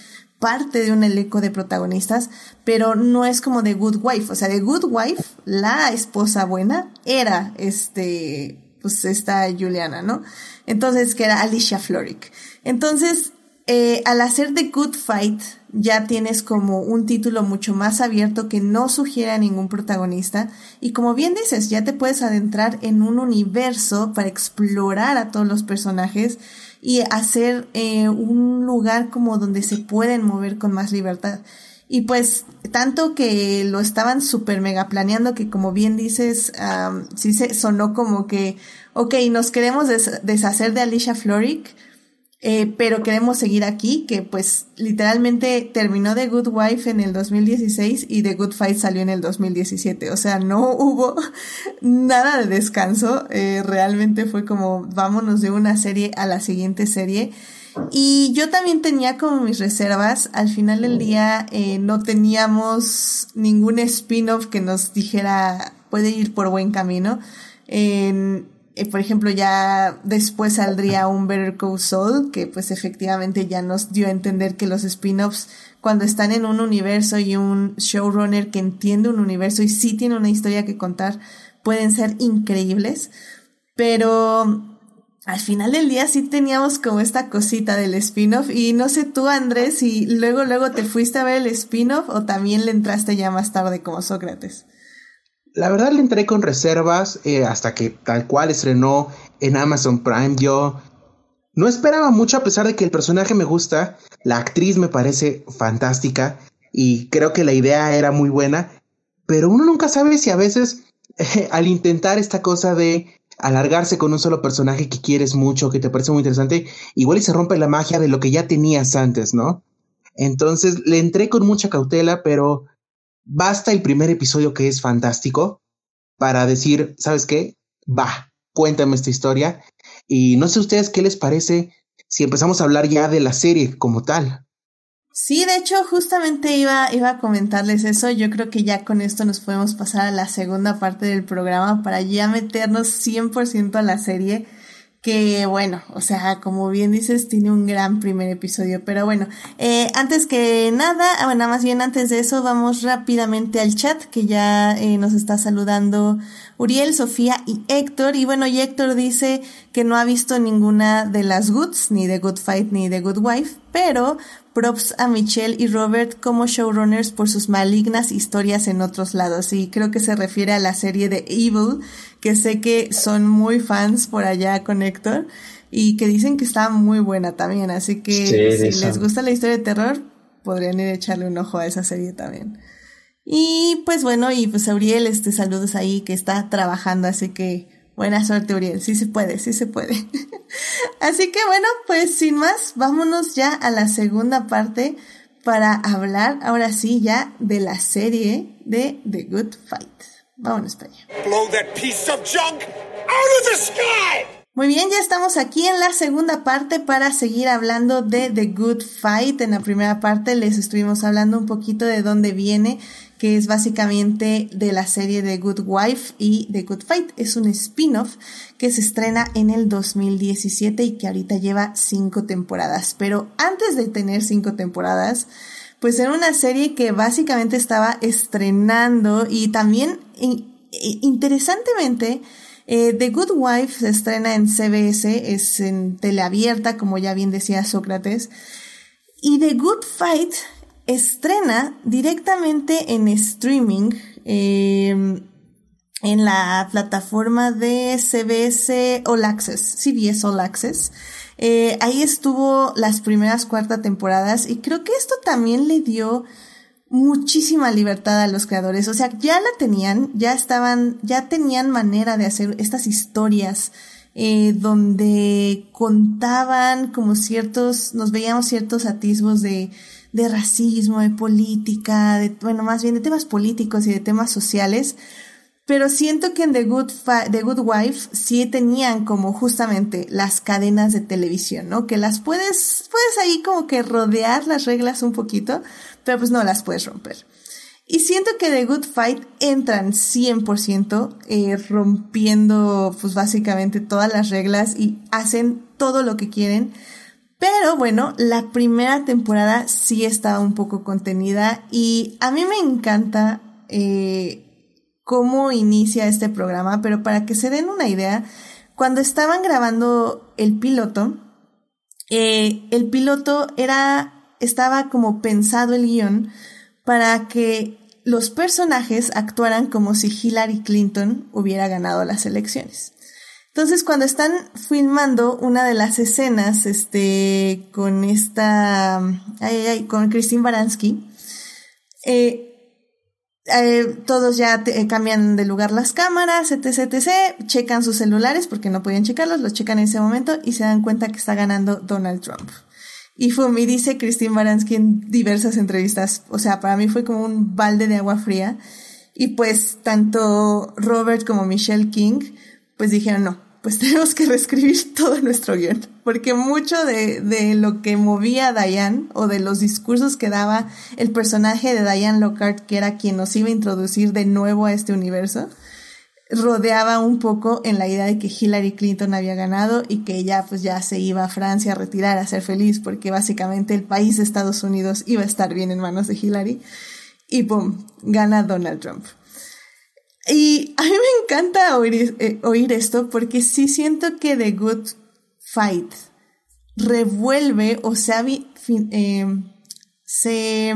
parte de un elenco de protagonistas, pero no es como The Good Wife. O sea, The Good Wife, la esposa buena, era este, pues esta Juliana, ¿no? Entonces, que era Alicia Florrick. Entonces, eh, al hacer The Good Fight, ya tienes como un título mucho más abierto que no sugiere a ningún protagonista. Y como bien dices, ya te puedes adentrar en un universo para explorar a todos los personajes y hacer eh, un lugar como donde se pueden mover con más libertad. Y pues tanto que lo estaban súper mega planeando que como bien dices, sí se sonó como que, ok, nos queremos deshacer de Alicia Florrick, eh, pero queremos seguir aquí, que pues literalmente terminó The Good Wife en el 2016 y The Good Fight salió en el 2017. O sea, no hubo nada de descanso. Eh, realmente fue como vámonos de una serie a la siguiente serie. Y yo también tenía como mis reservas. Al final del día eh, no teníamos ningún spin-off que nos dijera puede ir por buen camino. En, eh, por ejemplo, ya después saldría un Better Call Saul, que pues efectivamente ya nos dio a entender que los spin-offs, cuando están en un universo y un showrunner que entiende un universo y sí tiene una historia que contar, pueden ser increíbles. Pero al final del día sí teníamos como esta cosita del spin-off y no sé tú Andrés si luego luego te fuiste a ver el spin-off o también le entraste ya más tarde como Sócrates. La verdad le entré con reservas eh, hasta que tal cual estrenó en Amazon Prime. Yo no esperaba mucho a pesar de que el personaje me gusta, la actriz me parece fantástica y creo que la idea era muy buena, pero uno nunca sabe si a veces al intentar esta cosa de alargarse con un solo personaje que quieres mucho, que te parece muy interesante, igual y se rompe la magia de lo que ya tenías antes, ¿no? Entonces le entré con mucha cautela, pero basta el primer episodio que es fantástico para decir, ¿sabes qué? Va, cuéntame esta historia. Y no sé ustedes qué les parece si empezamos a hablar ya de la serie como tal. Sí, de hecho, justamente iba, iba a comentarles eso. Yo creo que ya con esto nos podemos pasar a la segunda parte del programa para ya meternos 100% a la serie que bueno, o sea, como bien dices, tiene un gran primer episodio. Pero bueno, eh, antes que nada, ah, bueno, más bien antes de eso, vamos rápidamente al chat, que ya eh, nos está saludando Uriel, Sofía y Héctor. Y bueno, y Héctor dice que no ha visto ninguna de las Goods, ni de Good Fight ni de Good Wife, pero props a Michelle y Robert como showrunners por sus malignas historias en otros lados. Y creo que se refiere a la serie de Evil, que sé que son muy fans por allá con Héctor y que dicen que está muy buena también. Así que si les gusta la historia de terror, podrían ir a echarle un ojo a esa serie también. Y pues bueno, y pues Uriel, este saludos ahí que está trabajando, así que buena suerte Uriel, sí se puede, sí se puede. así que bueno, pues sin más, vámonos ya a la segunda parte para hablar ahora sí ya de la serie de The Good Fight. Vámonos para allá. Blow that piece of junk out of the sky! Muy bien, ya estamos aquí en la segunda parte para seguir hablando de The Good Fight. En la primera parte les estuvimos hablando un poquito de dónde viene, que es básicamente de la serie de Good Wife y The Good Fight. Es un spin-off que se estrena en el 2017 y que ahorita lleva cinco temporadas. Pero antes de tener cinco temporadas, pues era una serie que básicamente estaba estrenando y también interesantemente eh, The Good Wife se estrena en CBS, es en teleabierta, como ya bien decía Sócrates. Y The Good Fight estrena directamente en streaming em, en la plataforma de CBS All Access, CBS All Access. Eh, ahí estuvo las primeras cuarta temporadas y creo que esto también le dio muchísima libertad a los creadores. O sea, ya la tenían, ya estaban, ya tenían manera de hacer estas historias eh, donde contaban como ciertos, nos veíamos ciertos atisbos de, de racismo, de política, de, bueno, más bien de temas políticos y de temas sociales. Pero siento que en The Good, The Good Wife sí tenían como justamente las cadenas de televisión, ¿no? Que las puedes, puedes ahí como que rodear las reglas un poquito, pero pues no las puedes romper. Y siento que The Good Fight entran 100% eh, rompiendo pues básicamente todas las reglas y hacen todo lo que quieren. Pero bueno, la primera temporada sí estaba un poco contenida y a mí me encanta eh, cómo inicia este programa, pero para que se den una idea, cuando estaban grabando el piloto, eh, el piloto era estaba como pensado el guion para que los personajes actuaran como si Hillary Clinton hubiera ganado las elecciones. Entonces, cuando están filmando una de las escenas, este, con esta, con Christine Baranski, eh, eh, todos ya eh, cambian de lugar las cámaras, etc, etc, checan sus celulares porque no podían checarlos, los checan en ese momento y se dan cuenta que está ganando Donald Trump. Y fue, me dice Christine Baranski en diversas entrevistas, o sea, para mí fue como un balde de agua fría. Y pues tanto Robert como Michelle King, pues dijeron, no, pues tenemos que reescribir todo nuestro guion. Porque mucho de, de lo que movía a Diane o de los discursos que daba el personaje de Diane Lockhart, que era quien nos iba a introducir de nuevo a este universo, rodeaba un poco en la idea de que Hillary Clinton había ganado y que ella pues ya se iba a Francia a retirar a ser feliz porque básicamente el país de Estados Unidos iba a estar bien en manos de Hillary y ¡pum! gana Donald Trump. Y a mí me encanta oír, eh, oír esto porque sí siento que The Good Fight revuelve o sea, eh, se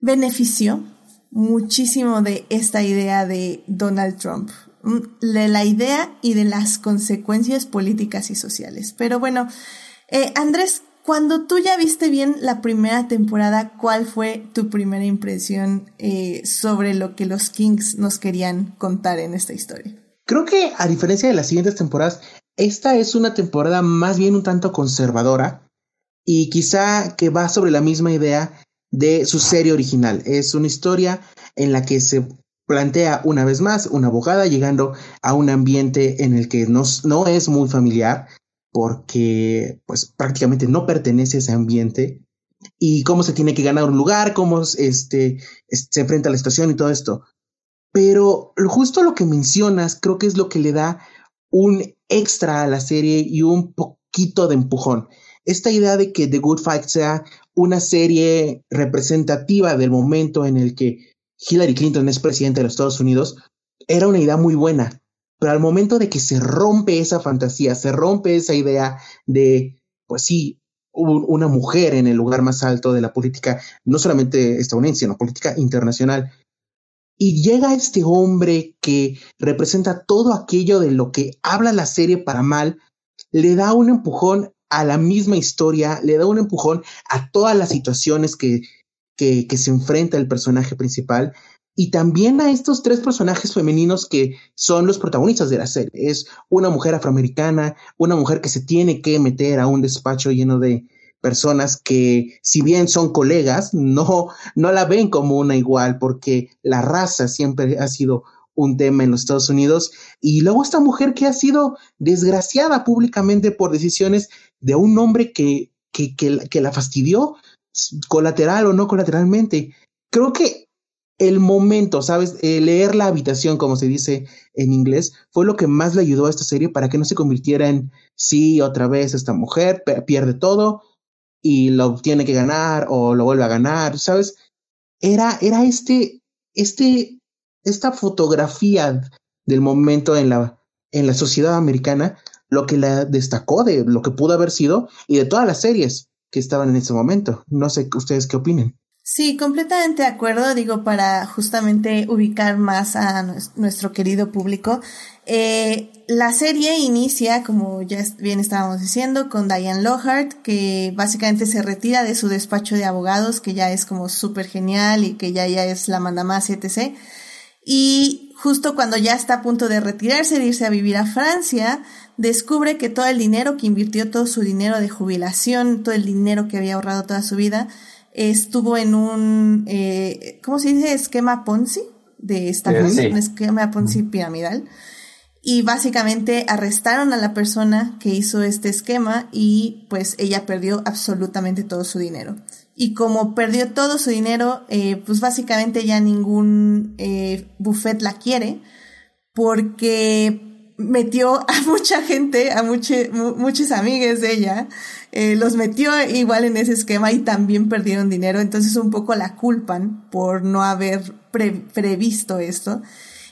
benefició muchísimo de esta idea de Donald Trump, mm, de la idea y de las consecuencias políticas y sociales. Pero bueno, eh, Andrés, cuando tú ya viste bien la primera temporada, ¿cuál fue tu primera impresión eh, sobre lo que los Kings nos querían contar en esta historia? Creo que a diferencia de las siguientes temporadas, esta es una temporada más bien un tanto conservadora y quizá que va sobre la misma idea de su serie original. Es una historia en la que se plantea una vez más una abogada llegando a un ambiente en el que no, no es muy familiar porque pues prácticamente no pertenece a ese ambiente y cómo se tiene que ganar un lugar, cómo este, se enfrenta a la situación y todo esto. Pero justo lo que mencionas creo que es lo que le da un extra a la serie y un poquito de empujón. Esta idea de que The Good Fight sea una serie representativa del momento en el que Hillary Clinton es presidente de los Estados Unidos, era una idea muy buena. Pero al momento de que se rompe esa fantasía, se rompe esa idea de, pues sí, una mujer en el lugar más alto de la política, no solamente estadounidense, sino política internacional, y llega este hombre que representa todo aquello de lo que habla la serie para mal, le da un empujón a la misma historia, le da un empujón a todas las situaciones que, que, que se enfrenta el personaje principal y también a estos tres personajes femeninos que son los protagonistas de la serie. Es una mujer afroamericana, una mujer que se tiene que meter a un despacho lleno de, personas que si bien son colegas, no, no la ven como una igual porque la raza siempre ha sido un tema en los Estados Unidos. Y luego esta mujer que ha sido desgraciada públicamente por decisiones de un hombre que, que, que, la fastidió, colateral o no colateralmente. Creo que el momento, ¿sabes? Eh, leer la habitación, como se dice en inglés, fue lo que más le ayudó a esta serie para que no se convirtiera en, sí, otra vez esta mujer pierde todo, y lo tiene que ganar o lo vuelve a ganar, ¿sabes? Era, era este, este, esta fotografía del momento en la, en la sociedad americana lo que la destacó de lo que pudo haber sido y de todas las series que estaban en ese momento. No sé ustedes qué opinen. Sí, completamente de acuerdo, digo, para justamente ubicar más a nuestro querido público. Eh, la serie inicia, como ya bien estábamos diciendo, con Diane Lohart, que básicamente se retira de su despacho de abogados, que ya es como súper genial y que ya, ya es la mandamás, etc. Y justo cuando ya está a punto de retirarse, de irse a vivir a Francia, descubre que todo el dinero que invirtió, todo su dinero de jubilación, todo el dinero que había ahorrado toda su vida, estuvo en un, eh, ¿cómo se dice? Esquema Ponzi de esta un esquema Ponzi piramidal y básicamente arrestaron a la persona que hizo este esquema y pues ella perdió absolutamente todo su dinero. Y como perdió todo su dinero, eh, pues básicamente ya ningún eh, buffet la quiere porque metió a mucha gente, a muchos muchos amigues de ella, eh, los metió igual en ese esquema y también perdieron dinero, entonces un poco la culpan por no haber previsto esto.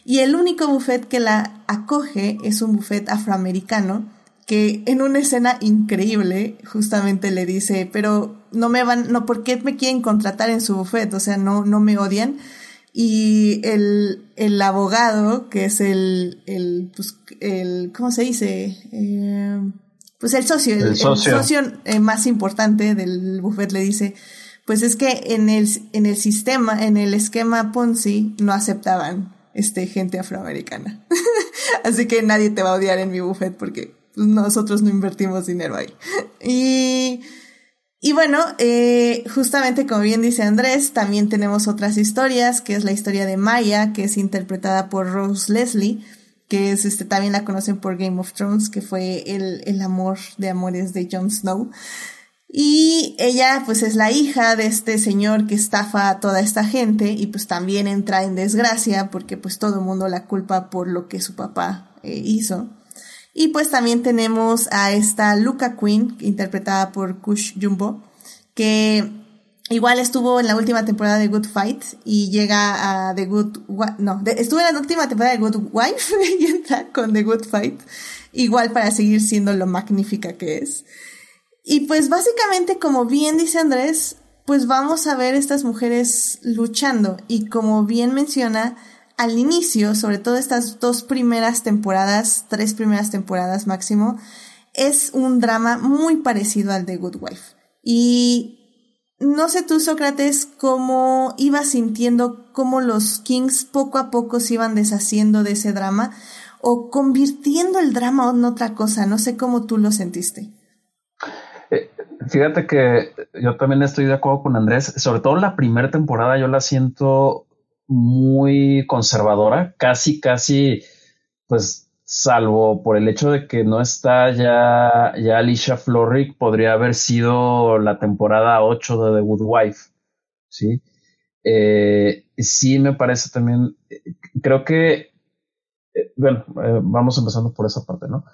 Y el único buffet que la acoge es un buffet afroamericano que en una escena increíble justamente le dice, pero no me van, no, ¿por qué me quieren contratar en su buffet? O sea, no, no me odian. Y el, el abogado, que es el, el, pues, el, ¿cómo se dice? Eh, pues el socio, el, socio, eh, más importante del buffet le dice, pues es que en el, en el sistema, en el esquema Ponzi, no aceptaban este, gente afroamericana. Así que nadie te va a odiar en mi buffet porque pues, nosotros no invertimos dinero ahí. y, y bueno, eh, justamente como bien dice Andrés, también tenemos otras historias, que es la historia de Maya, que es interpretada por Rose Leslie, que es este, también la conocen por Game of Thrones, que fue el, el amor de amores de Jon Snow. Y ella pues es la hija de este señor que estafa a toda esta gente y pues también entra en desgracia porque pues todo el mundo la culpa por lo que su papá eh, hizo. Y pues también tenemos a esta Luca Queen, interpretada por Kush Jumbo, que igual estuvo en la última temporada de Good Fight y llega a The Good... No, estuvo en la última temporada de Good Wife y entra con The Good Fight, igual para seguir siendo lo magnífica que es. Y pues básicamente, como bien dice Andrés, pues vamos a ver estas mujeres luchando. Y como bien menciona, al inicio, sobre todo estas dos primeras temporadas, tres primeras temporadas máximo, es un drama muy parecido al de Good Wife. Y no sé tú, Sócrates, cómo ibas sintiendo cómo los Kings poco a poco se iban deshaciendo de ese drama o convirtiendo el drama en otra cosa. No sé cómo tú lo sentiste. Eh, fíjate que yo también estoy de acuerdo con Andrés, sobre todo la primera temporada yo la siento muy conservadora, casi, casi, pues salvo por el hecho de que no está ya, ya Alicia Florrick, podría haber sido la temporada 8 de The Good Wife, ¿sí? Eh, sí me parece también, creo que, eh, bueno, eh, vamos empezando por esa parte, ¿no?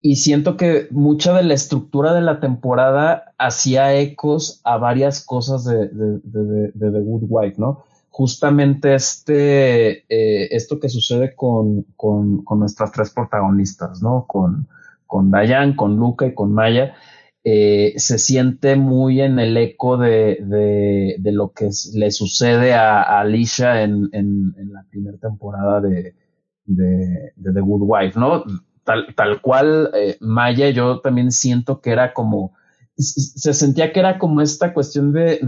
y siento que mucha de la estructura de la temporada hacía ecos a varias cosas de, de, The Good Wife, ¿no? Justamente este, esto que sucede con, con, con, nuestras tres protagonistas, ¿no? Con, con Dayan, con Luca y con Maya eh, se siente muy en el eco de, de, lo que le sucede a, Alicia en, en, la primera temporada de, de, The Good Wife, ¿no? Tal, tal cual, eh, Maya, yo también siento que era como, se sentía que era como esta cuestión de,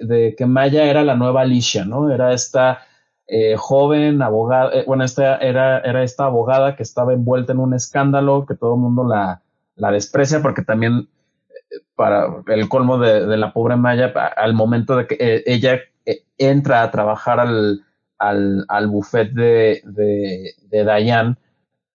de, que Maya era la nueva Alicia, ¿no? Era esta eh, joven abogada, bueno, esta era, era esta abogada que estaba envuelta en un escándalo, que todo el mundo la, la desprecia porque también para el colmo de, la pobre Maya, al momento de que eh, ella eh, entra a trabajar al, al, al buffet de, de, de Dayan,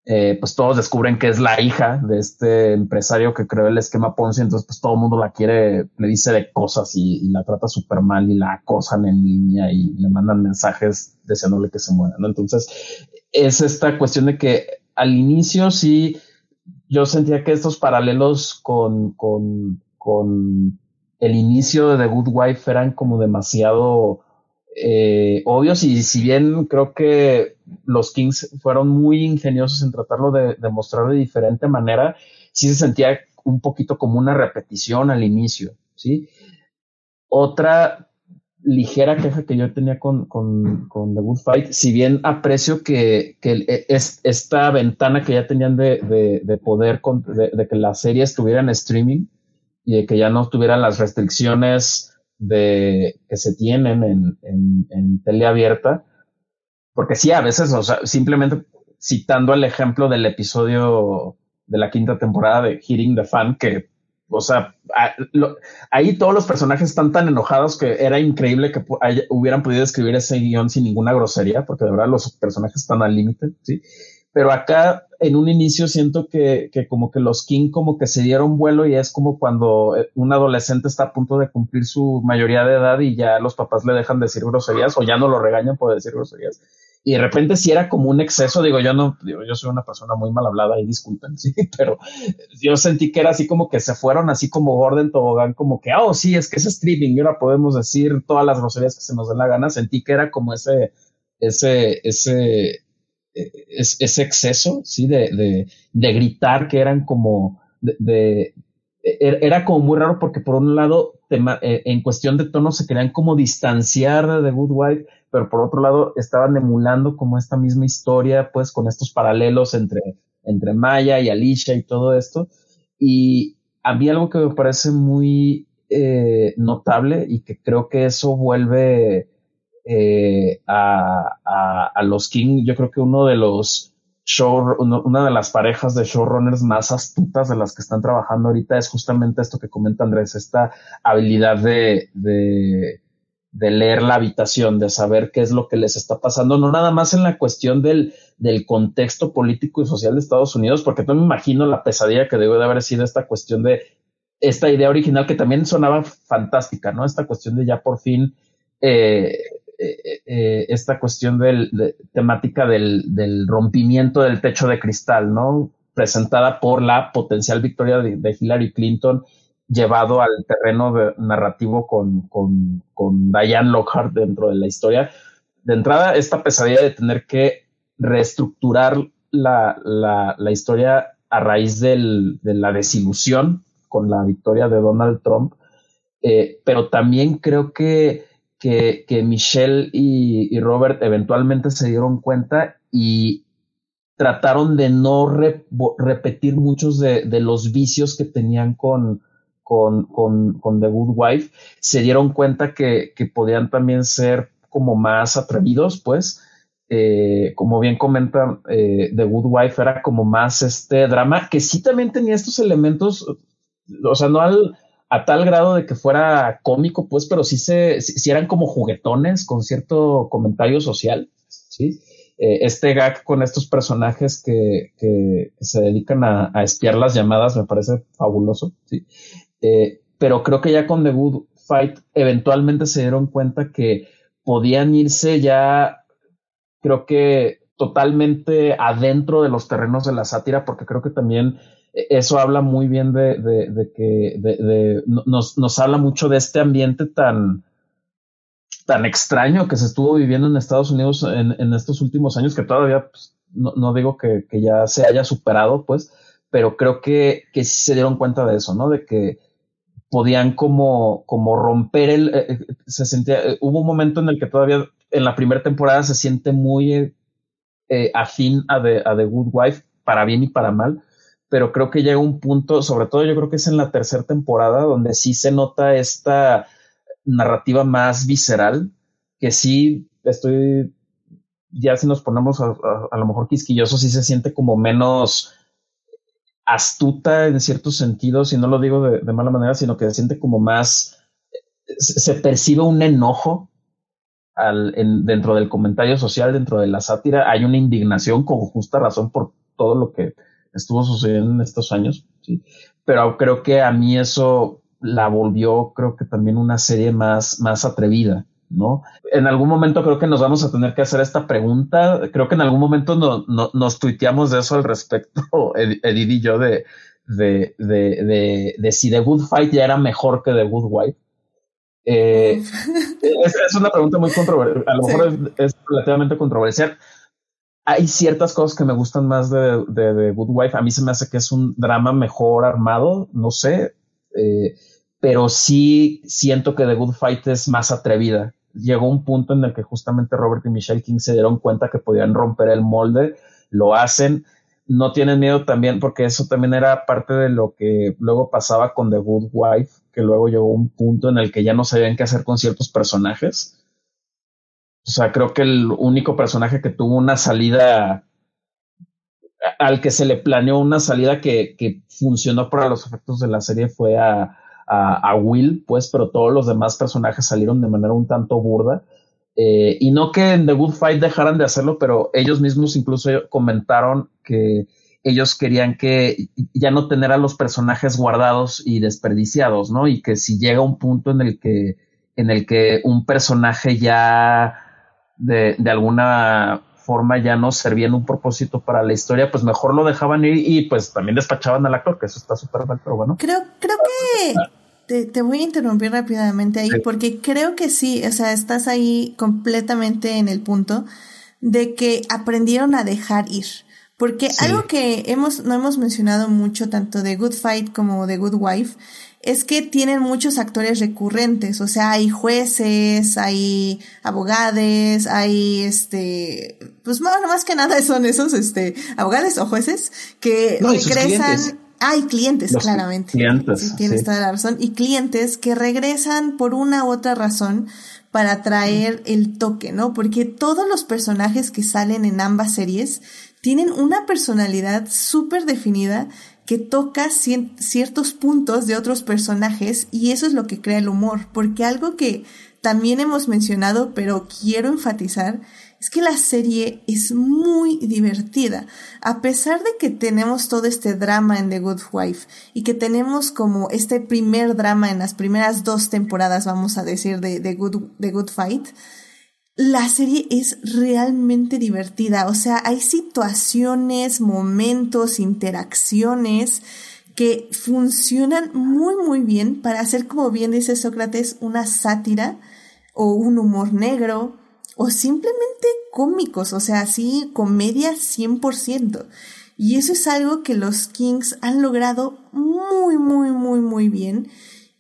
eh, pues todos descubren que es la hija de este empresario que creó el esquema Ponzi, entonces pues todo el mundo la quiere, le dice de cosas y, la trata súper mal y la acosan en línea y le mandan mensajes deseándole que se muera, ¿no? Entonces es esta cuestión de que al inicio sí yo sentía que estos paralelos con, con, con el inicio de The Good Wife eran como demasiado eh, obvios y si bien creo que los Kings fueron muy ingeniosos en tratarlo de, de mostrar de diferente manera, sí se sentía un poquito como una repetición al inicio, ¿sí? Otra ligera queja que yo tenía con, con, con, The Good Fight, si bien aprecio que, que e, es, esta ventana que ya tenían de, de, de poder, de, de, que la serie estuviera en streaming y de que ya no tuvieran las restricciones de, que se tienen en, en, en tele abierta, porque sí, a veces, o sea, simplemente citando el ejemplo del episodio de la quinta temporada de Hitting the Fan, que o sea, ahí todos los personajes están tan enojados que era increíble que hubieran podido escribir ese guion sin ninguna grosería, porque de verdad los personajes están al límite, ¿sí? Pero acá en un inicio siento que, que como que los King como que se dieron vuelo y es como cuando eh, un adolescente está a punto de cumplir su mayoría de edad y ya los papás le dejan decir groserías o ya no lo regañan por decir groserías. Y de repente si era como un exceso, digo, yo no, digo, yo soy una persona muy mal hablada y disculpen, sí, pero yo sentí que era así como que se fueron así como Gordon Tobogán, como que, oh, sí, es que es streaming y ahora podemos decir todas las groserías que se nos dé la gana, sentí que era como ese, ese, ese, e, ese, exceso, sí, de, de, de gritar que eran como, de, e, era como muy raro porque por un lado, eh, en cuestión de tono se querían como distanciar de Good Wife, pero por otro lado estaban emulando como esta misma historia, pues con estos paralelos entre, entre Maya y Alicia y todo esto. Y a mí algo que me parece muy eh, notable y que creo que eso vuelve eh, a, a, a, los King, yo creo que uno de los show, una de las parejas de showrunners más astutas de las que están trabajando ahorita es justamente esto que comenta Andrés, esta habilidad de, de de leer la habitación, de saber qué es lo que les está pasando, no nada más en la cuestión del, del contexto político y social de Estados Unidos, porque no me imagino la pesadilla que debe de haber sido esta cuestión de esta idea original que también sonaba fantástica, ¿no? Esta cuestión de ya por fin, eh, eh, eh, esta cuestión del, de, temática del, rompimiento del techo de cristal, ¿no? Presentada por la potencial victoria de, de Hillary Clinton llevado al terreno narrativo con, con, con Diane Lockhart dentro de la historia. De entrada, esta pesadilla de tener que reestructurar la, la, la historia a raíz del, de la desilusión con la victoria de Donald Trump, eh, pero también creo que, que, que Michelle y, Robert eventualmente se dieron cuenta y trataron de no repetir muchos de, los vicios que tenían con, con, con, The Good Wife, se dieron cuenta que, que podían también ser como más atrevidos, pues, eh, como bien comenta eh, The Good Wife, era como más este drama, que sí también tenía estos elementos, o sea, no al, a tal grado de que fuera cómico, pues, pero sí se, sí, eran como juguetones con cierto comentario social, ¿sí? Eh, este gag con estos personajes que, que se dedican a, a, espiar las llamadas me parece fabuloso, ¿sí? pero creo que ya con The Good Fight eventualmente se dieron cuenta que podían irse ya creo que totalmente adentro de los terrenos de la sátira, porque creo que también eso habla muy bien de, de, que de, nos, nos, habla mucho de este ambiente tan, tan extraño que se estuvo viviendo en Estados Unidos en, en estos últimos años, que todavía pues, no, no, digo que, que, ya se haya superado, pues, pero creo que, que sí se dieron cuenta de eso, ¿no? De que podían como, como romper el, eh, eh, se sentía, eh, hubo un momento en el que todavía en la primera temporada se siente muy afín a The, a The Good Wife, para bien y para mal, pero creo que llega un punto, sobre todo yo creo que es en la tercera temporada, donde sí se nota esta narrativa más visceral, que sí estoy, ya si nos ponemos a, a, lo mejor quisquilloso, sí se siente como menos astuta en ciertos sentidos, y no lo digo de, mala manera, sino que se siente como más, se percibe un enojo al, en, dentro del comentario social, dentro de la sátira, hay una indignación con justa razón por todo lo que estuvo sucediendo en estos años, ¿sí? Pero creo que a mí eso la volvió, creo que también una serie más, más atrevida, ¿no? En algún momento creo que nos vamos a tener que hacer esta pregunta. Creo que en algún momento no, no, nos tuiteamos de eso al respecto, Edith y yo, de, de, de, de, si The Good Fight ya era mejor que The Good Wife. Eh, es, una pregunta muy controversial, a lo mejor es, relativamente controversial. Hay ciertas cosas que me gustan más de, de, Good Wife. A mí se me hace que es un drama mejor armado, no sé, eh, pero sí siento que The Good Fight es más atrevida. Llegó un punto en el que justamente Robert y Michelle King se dieron cuenta que podían romper el molde, lo hacen no tienen miedo también, porque eso también era parte de lo que luego pasaba con The Good Wife, que luego llegó un punto en el que ya no sabían qué hacer con ciertos personajes. O sea, creo que el único personaje que tuvo una salida al que se le planeó una salida que, que funcionó para los efectos de la serie fue a, a, Will, pues, pero todos los demás personajes salieron de manera un tanto burda. Eh, y no que en The Good Fight dejaran de hacerlo, pero ellos mismos incluso comentaron que ellos querían que ya no tener a los personajes guardados y desperdiciados, ¿no? Y que si llega un punto en el que, en el que un personaje ya de, de alguna forma ya no servía en un propósito para la historia, pues mejor lo dejaban ir y pues también despachaban al actor, que eso está súper mal, pero bueno. Creo, creo que te, te, voy a interrumpir rápidamente ahí porque creo que sí, o sea, estás ahí completamente en el punto de que aprendieron a dejar ir. Porque algo que hemos, no hemos mencionado mucho, tanto de Good Fight como de Good Wife, es que tienen muchos actores recurrentes, o sea, hay jueces, hay abogados, hay este, pues más, más que nada son esos, este, abogados o jueces que regresan hay clientes, claramente. Clientes. tienes toda la razón. Y clientes que regresan por una u otra razón para traer el toque, ¿no? Porque todos los personajes que salen en ambas series tienen una personalidad súper definida que toca ciertos puntos de otros personajes y eso es lo que crea el humor. Porque algo que también hemos mencionado, pero quiero enfatizar, es que la serie es muy divertida. A pesar de que tenemos todo este drama en The Good Wife y que tenemos como este primer drama en las primeras dos temporadas, vamos a decir, de The Good, Good Fight, la serie es realmente divertida. O sea, hay situaciones, momentos, interacciones que funcionan muy muy bien para hacer, como bien dice Sócrates, una sátira o un humor negro o simplemente cómicos, o sea, así comedia 100%. Y eso es algo que los Kings han logrado muy, muy, muy, muy bien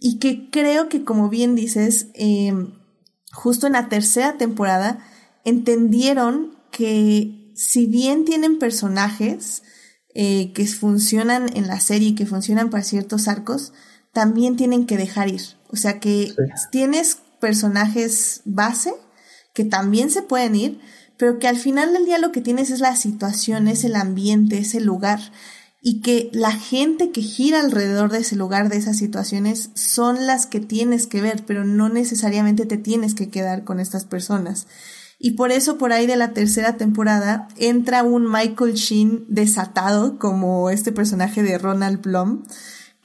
y que creo que, como bien dices, em, justo en la tercera temporada entendieron que si bien tienen personajes eh, que funcionan en la serie y que funcionan para ciertos arcos, también tienen que dejar ir. O sea que tienes personajes base que también se pueden ir, pero que al final del día lo que tienes es la situación, es el ambiente, es el lugar y que la gente que gira alrededor de ese lugar, de esas situaciones, son las que tienes que ver, pero no necesariamente te tienes que quedar con estas personas. Y por eso por ahí de la tercera temporada entra un Michael Sheen desatado como este personaje de Ronald Blum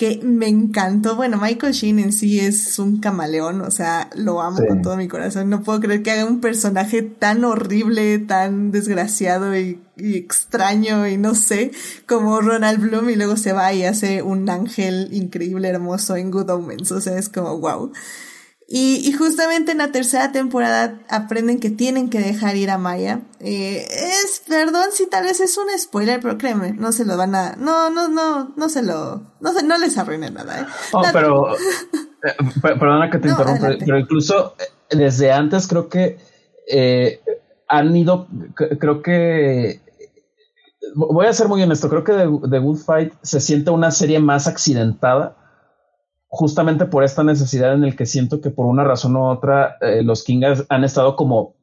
que me encantó. Bueno, Michael Sheen en sí es un camaleón, o sea, lo amo con todo mi corazón. No puedo creer que haga un personaje tan horrible, tan desgraciado y, y, extraño y no sé, como Ronald Bloom y luego se va y hace un ángel increíble, hermoso en Good Omens. O sea, es como wow. Y, y, justamente en la tercera temporada aprenden que tienen que dejar ir a Maya. Eh, es, perdón si tal vez es un spoiler, pero créeme, no se lo van a, no, no, no, no se lo, no se, no les arruine nada, ¿eh? Oh, pero, eh, perdona que te interrumpa, pero incluso eh, desde antes creo que eh, han ido, creo que, voy a ser muy honesto, creo que The, The Good Fight se siente una serie más accidentada justamente por esta necesidad en el que siento que por una razón u otra eh, los Kingers han estado como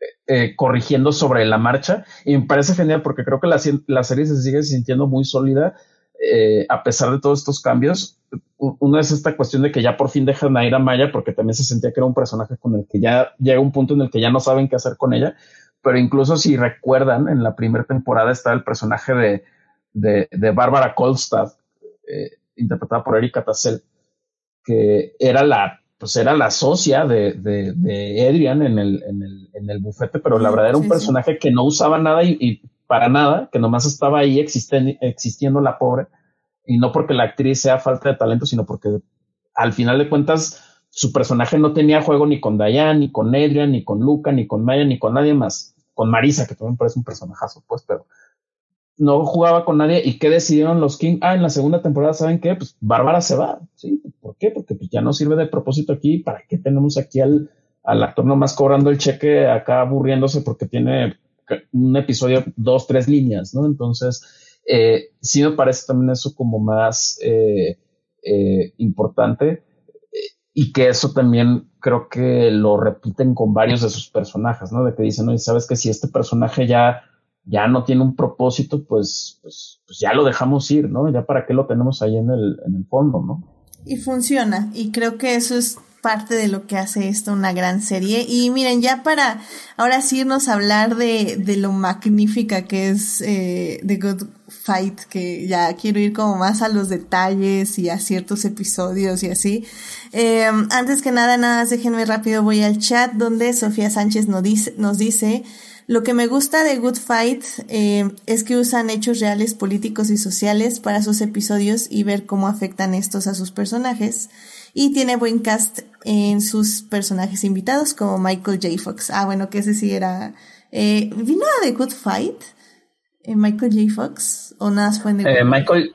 eh, eh, corrigiendo sobre la marcha. Y me parece genial porque creo que la, serie se sigue sintiendo muy sólida eh, a pesar de todos estos cambios. Uno es esta cuestión de que ya por fin dejan a ir a Maya porque también se sentía que era un personaje con el que ya llega un punto en el que ya no saben qué hacer con ella, pero incluso si recuerdan, en la primera temporada estaba el personaje de, de, de Bárbara Kolstad, interpretada por Erika Tassel que era la, pues era la socia de, de, de Adrian en el, en, el, en el bufete, pero la verdad era un personaje que no usaba nada y, y, para nada, que nomás estaba ahí existiendo la pobre, y no porque la actriz sea falta de talento, sino porque al final de cuentas su personaje no tenía juego ni con Diane, ni con Adrian, ni con Luca, ni con Maya, ni con nadie más, con Marisa, que también parece un personajazo, pues, pero no jugaba con nadie y qué decidieron los King. Ah, en la segunda temporada, ¿saben qué? Pues Bárbara se va, ¿sí? ¿Por qué? Porque pues ya no sirve de propósito aquí. ¿Para qué tenemos aquí al, al actor nomás cobrando el cheque acá aburriéndose porque tiene un episodio, dos, tres líneas, ¿no? Entonces, eh, sí me parece también eso como más eh, eh, importante y que eso también creo que lo repiten con varios de sus personajes, ¿no? De que dicen, oye, sabes que si este personaje ya ya no tiene un propósito, pues, pues, pues, ya lo dejamos ir, ¿no? Ya para qué lo tenemos ahí en el, en el fondo, ¿no? Y funciona, y creo que eso es parte de lo que hace esto una gran serie. Y miren, ya para ahora sí irnos a hablar de, de lo magnífica que es eh, The Good Fight, que ya quiero ir como más a los detalles y a ciertos episodios y así. Eh, antes que nada, nada, déjenme rápido, voy al chat donde Sofía Sánchez nos dice, nos dice lo que me gusta de Good Fight eh, es que usan hechos reales políticos y sociales para sus episodios y ver cómo afectan estos a sus personajes. Y tiene buen cast en sus personajes invitados como Michael J. Fox. Ah, bueno, que ese sí era... Eh, ¿Vino de Good Fight? Eh, ¿Michael J. Fox? ¿O nada fue en eh, Michael...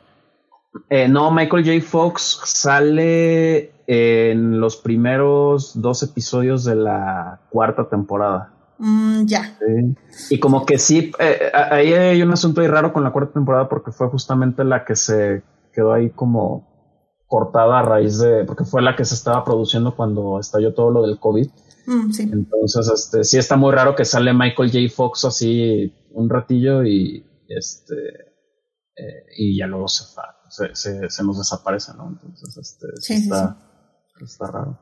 no, Michael J. Fox sale en los primeros dos episodios de la cuarta temporada. Mm, ya. Y como que sí, eh, ahí hay un asunto ahí raro con la cuarta temporada porque fue justamente la que se quedó ahí como cortada a raíz de, porque fue la que se estaba produciendo cuando estalló todo lo del COVID. Mm, sí. Entonces, este, sí está muy raro que sale Michael J. Fox así un ratillo y este, eh, y ya luego se, se, se, nos desaparece, ¿no? Entonces, este, sí, está, está raro.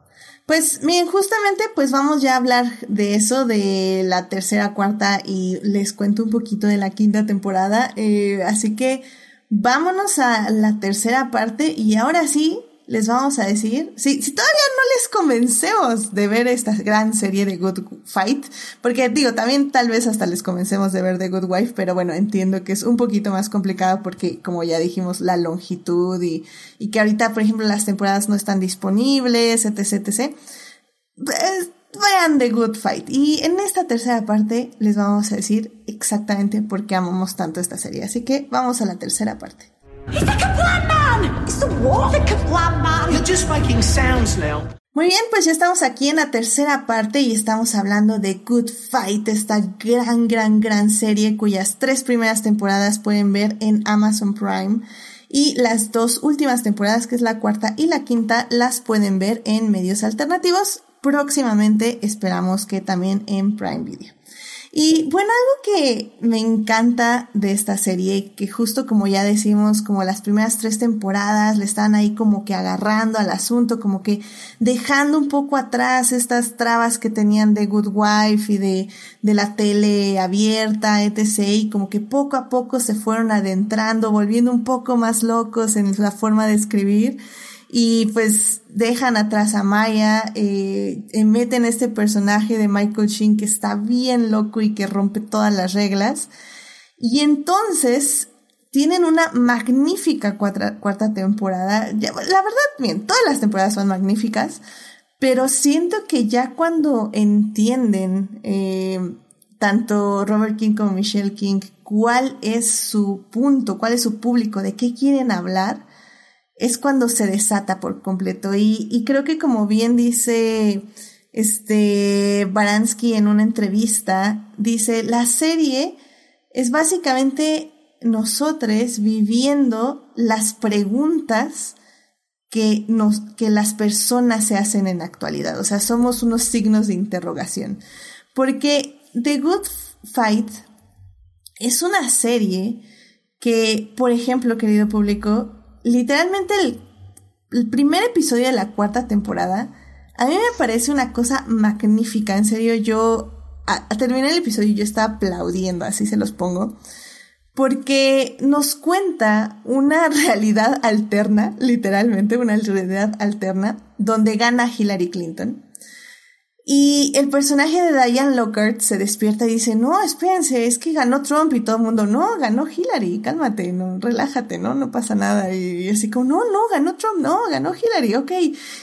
Pues miren, justamente pues vamos ya a hablar de eso, de la tercera, cuarta y les cuento un poquito de la quinta temporada. Eh, así que vámonos a la tercera parte y ahora sí les vamos a decir, si, si todavía no les convencemos de ver esta gran serie de Good Fight, porque digo, también tal vez hasta les convencemos de ver The Good Wife, pero bueno, entiendo que es un poquito más complicado porque, como ya dijimos, la longitud y, y que ahorita, por ejemplo, las temporadas no están disponibles, etc, etc. Pues, vean The Good Fight. Y en esta tercera parte les vamos a decir exactamente por qué amamos tanto esta serie. Así que vamos a la tercera parte. Muy bien, pues ya estamos aquí en la tercera parte y estamos hablando de Good Fight, esta gran, gran, gran serie cuyas tres primeras temporadas pueden ver en Amazon Prime. Y las dos últimas temporadas, que es la cuarta y la quinta, las pueden ver en medios alternativos. Próximamente esperamos que también en Prime Video. Y bueno, algo que me encanta de esta serie, que justo como ya decimos, como las primeras tres temporadas le están ahí como que agarrando al asunto, como que dejando un poco atrás estas trabas que tenían de Good Wife y de, de la tele abierta, etc. Y como que poco a poco se fueron adentrando, volviendo un poco más locos en la forma de escribir y pues dejan atrás a Maya, eh, meten este personaje de Michael Sheen que está bien loco y que rompe todas las reglas. Y entonces tienen una magnífica cuarta temporada. la verdad, bien, todas las temporadas son magníficas, pero siento que ya cuando entienden eh, tanto Robert King como Michelle King cuál es su punto, cuál es su público, de qué quieren hablar, es cuando se desata por completo. Y, y creo que como bien dice este Baranski en una entrevista, dice, la serie es básicamente nosotros viviendo las preguntas que, nos, que las personas se hacen en la actualidad. O sea, somos unos signos de interrogación. Porque The Good Fight es una serie que, por ejemplo, querido público, literalmente el, primer episodio de la cuarta temporada, a mí me parece una cosa magnífica. En serio, yo a, terminar el episodio yo estaba aplaudiendo, así se los pongo. Porque nos cuenta una realidad alterna, literalmente una realidad alterna, donde gana Hillary Clinton. Y el personaje de Diane Lockhart se despierta y dice, no, espérense, es que ganó Trump y todo el mundo, no, ganó Hillary, cálmate, no, relájate, no, no pasa nada. Y, así como, no, no, ganó Trump, no, ganó Hillary, ok.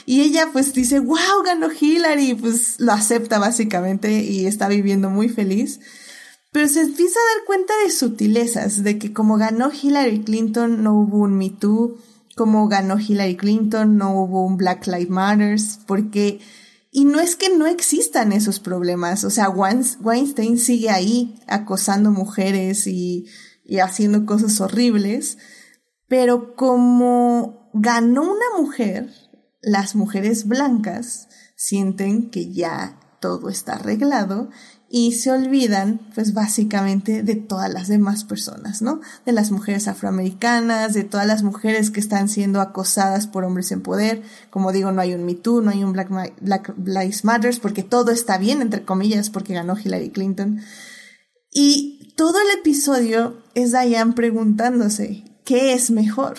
Y ella pues dice, wow, ganó Hillary, pues lo acepta básicamente y está viviendo muy feliz. Pero se empieza a dar cuenta de sutilezas, de que como ganó Hillary Clinton no hubo un Me Too, como ganó Hillary Clinton no hubo un Black Lives Matters, porque y no es que no existan esos problemas, o sea, Weinstein sigue ahí acosando mujeres y, y haciendo cosas horribles, pero como ganó una mujer, las mujeres blancas sienten que ya todo está arreglado y se olvidan, pues básicamente, de todas las demás personas, ¿no? De las mujeres afroamericanas, de todas las mujeres que están siendo acosadas por hombres en poder. Como digo, no hay un Me Too, no hay un Black, Black Lives Matters, porque todo está bien, entre comillas, porque ganó Hillary Clinton. Y todo el episodio es Diane preguntándose, ¿qué es mejor?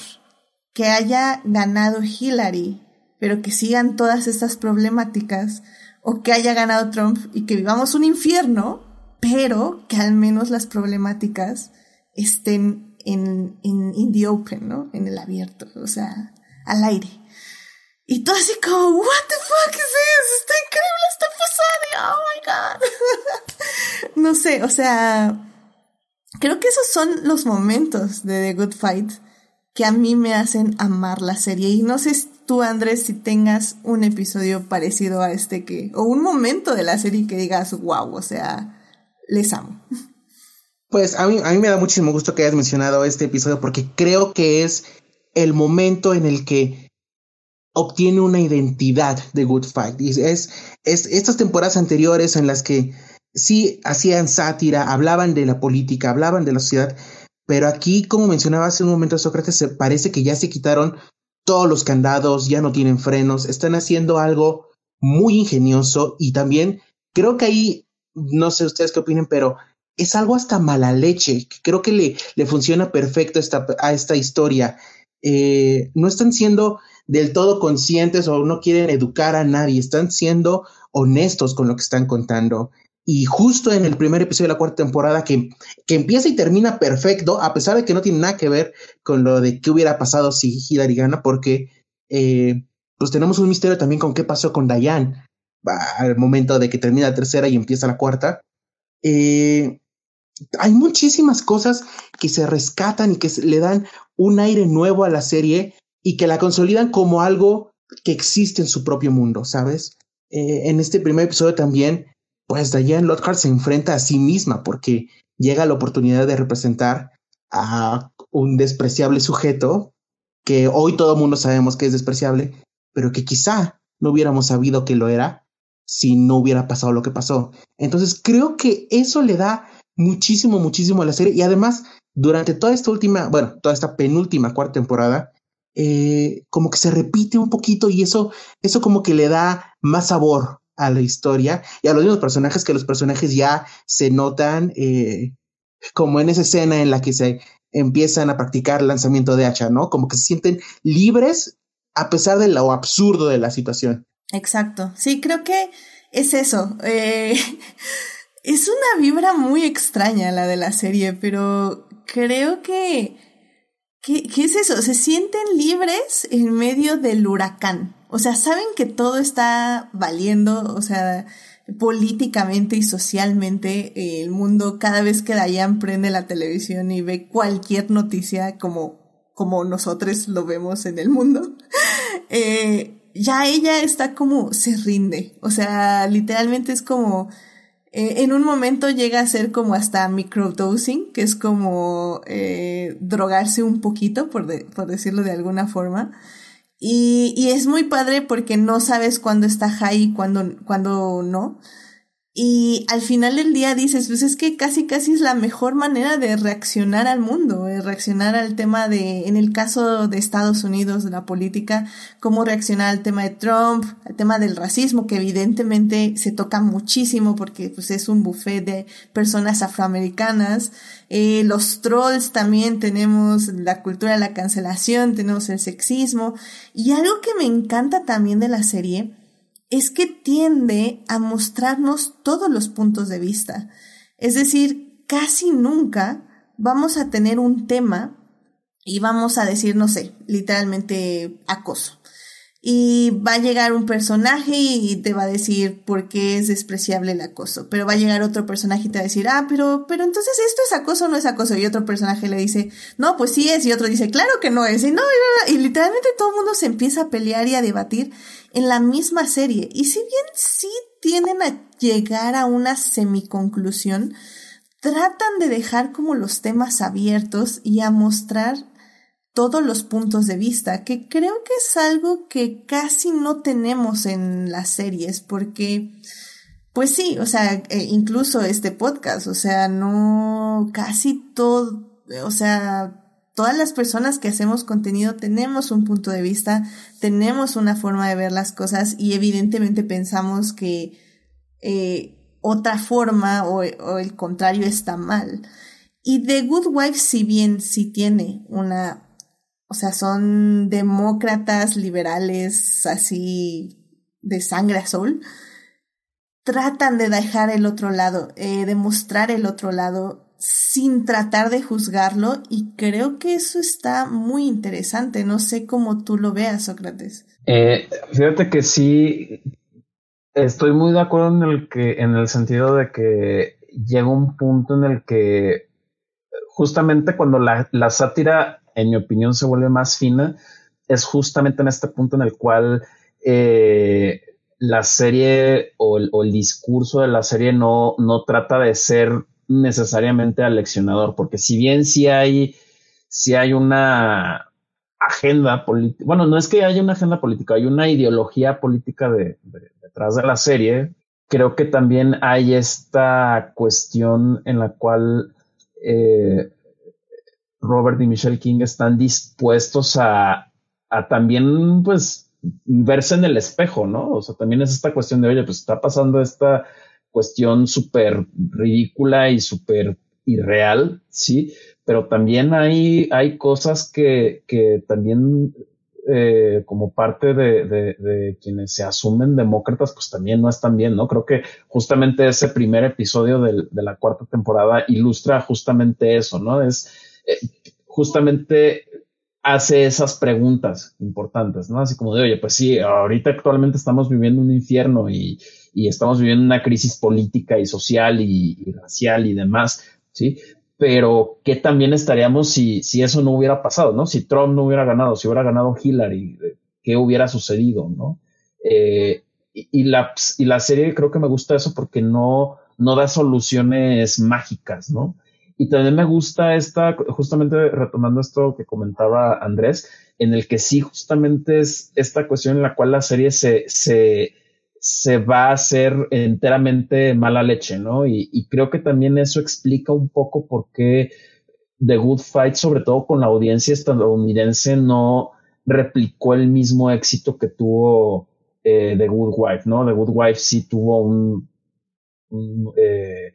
Que haya ganado Hillary, pero que sigan todas estas problemáticas, o que haya ganado Trump y que vivamos un infierno, pero que al menos las problemáticas estén en, en in the open, ¿no? En el abierto, o sea, al aire. Y todo así como, what the fuck is this? Está increíble, está pasando, oh my god. no sé, o sea, creo que esos son los momentos de The Good Fight que a mí me hacen amar la serie. Y no sé tú, Andrés, si tengas un episodio parecido a este que, o un momento de la serie que digas, wow, o sea, les amo. Pues a mí, a mí me da muchísimo gusto que hayas mencionado este episodio porque creo que es el momento en el que obtiene una identidad de Good Fight. Es, es estas temporadas anteriores en las que sí hacían sátira, hablaban de la política, hablaban de la sociedad, pero aquí, como mencionaba hace un momento Sócrates, parece que ya se quitaron todos los candados, ya no tienen frenos, están haciendo algo muy ingenioso y también creo que ahí, no sé ustedes qué opinen, pero es algo hasta mala leche, creo que le, funciona perfecto esta, a esta historia. Eh, no están siendo del todo conscientes o no quieren educar a nadie, están siendo honestos con lo que están contando. Y justo en el primer episodio de la cuarta temporada, que, que empieza y termina perfecto, a pesar de que no tiene nada que ver con lo de qué hubiera pasado si Hillary gana, porque eh, pues tenemos un misterio también con qué pasó con Diane al momento de que termina la tercera y empieza la cuarta. Eh, hay muchísimas cosas que se rescatan y que le dan un aire nuevo a la serie y que la consolidan como algo que existe en su propio mundo, ¿sabes? Eh, en este primer episodio también pues Diane Lockhart se enfrenta a sí misma porque llega la oportunidad de representar a un despreciable sujeto que hoy todo el mundo sabemos que es despreciable, pero que quizá no hubiéramos sabido que lo era si no hubiera pasado lo que pasó. Entonces creo que eso le da muchísimo, muchísimo a la serie y además durante toda esta última, bueno, toda esta penúltima cuarta temporada, eh, como que se repite un poquito y eso, eso como que le da más sabor a la historia y a los mismos personajes que los personajes ya se notan eh, como en esa escena en la que se empiezan a practicar lanzamiento de hacha, ¿no? Como que se sienten libres a pesar de lo absurdo de la situación. Exacto. Sí, creo que es eso. Eh, es una vibra muy extraña la de la serie, pero creo que, ¿qué es eso? Se sienten libres en medio del huracán. O sea, saben que todo está valiendo, o sea, políticamente y socialmente eh, el mundo cada vez que Dayan prende la televisión y ve cualquier noticia como, como nosotros lo vemos en el mundo, eh, ya ella está como se rinde. O sea, literalmente es como eh, en un momento llega a ser como hasta microdosing, que es como drogarse un poquito, por, por decirlo de alguna forma. Y, y es muy padre porque no sabes cuándo está high y cuándo, cuándo no. Y al final del día dices, pues es que casi casi es la mejor manera de reaccionar al mundo, de reaccionar al tema de, en el caso de Estados Unidos, de la política, cómo reaccionar al tema de Trump, al tema del racismo, que evidentemente se toca muchísimo porque pues es un buffet de personas afroamericanas. Eh, los trolls también tenemos la cultura de la cancelación, tenemos el sexismo. Y algo que me encanta también de la serie, es que tiende a mostrarnos todos los puntos de vista. Es decir, casi nunca vamos a tener un tema y vamos a decir, no sé, literalmente acoso y va a llegar un personaje y te va a decir por qué es despreciable el acoso, pero va a llegar otro personaje y te va a decir, ah, pero, pero entonces esto es acoso o no es acoso, y otro personaje le dice, no, pues sí es, y otro dice, claro que no es, y no, y, literalmente todo el mundo se empieza a pelear y a debatir en la misma serie, y si bien sí tienden a llegar a una semiconclusión, tratan de dejar como los temas abiertos y a mostrar todos los puntos de vista, que creo que es algo que casi no tenemos en las series, porque, pues sí, o sea, eh, incluso este podcast, o sea, no, casi todo, o sea, todas las personas que hacemos contenido tenemos un punto de vista, tenemos una forma de ver las cosas y evidentemente pensamos que eh, otra forma o, o, el contrario está mal. Y The Good Wife, si bien sí tiene una o sea, son demócratas, liberales, así de sangre azul, tratan de dejar el otro lado, eh, de mostrar el otro lado sin tratar de juzgarlo y creo que eso está muy interesante. No sé cómo tú lo veas, Sócrates. Eh, fíjate que sí, estoy muy de acuerdo en el que, en el sentido de que llega un punto en el que justamente cuando la, la sátira en mi opinión, se vuelve más fina, es justamente en este punto en el cual eh, la serie o el, discurso de la serie no, no trata de ser necesariamente aleccionador, porque si bien sí hay, si hay una agenda política, bueno, no es que haya una agenda política, hay una ideología política detrás de la serie, creo que también hay esta cuestión en la cual eh, Robert y Michelle King están dispuestos a, también, pues, verse en el espejo, ¿no? O sea, también es esta cuestión de, oye, pues está pasando esta cuestión súper ridícula y súper irreal, ¿sí? Pero también hay, hay cosas que, que también eh, como parte de, quienes se asumen demócratas, pues también no están bien, ¿no? Creo que justamente ese primer episodio de la cuarta temporada ilustra justamente eso, ¿no? Es justamente hace esas preguntas importantes, ¿no? Así como de, oye, pues sí, ahorita actualmente estamos viviendo un infierno y, y estamos viviendo una crisis política y social y, racial y demás, ¿sí? Pero ¿qué también estaríamos si, si eso no hubiera pasado, ¿no? Si Trump no hubiera ganado, si hubiera ganado Hillary, ¿qué hubiera sucedido, ¿no? Eh, y, y, la, y la serie creo que me gusta eso porque no, no da soluciones mágicas, ¿no? Y también me gusta esta, justamente retomando esto que comentaba Andrés, en el que sí justamente es esta cuestión en la cual la serie se, se, se va a hacer enteramente mala leche, ¿no? Y, creo que también eso explica un poco por qué The Good Fight, sobre todo con la audiencia estadounidense, no replicó el mismo éxito que tuvo eh, The Good Wife, ¿no? The Good Wife sí tuvo un, eh,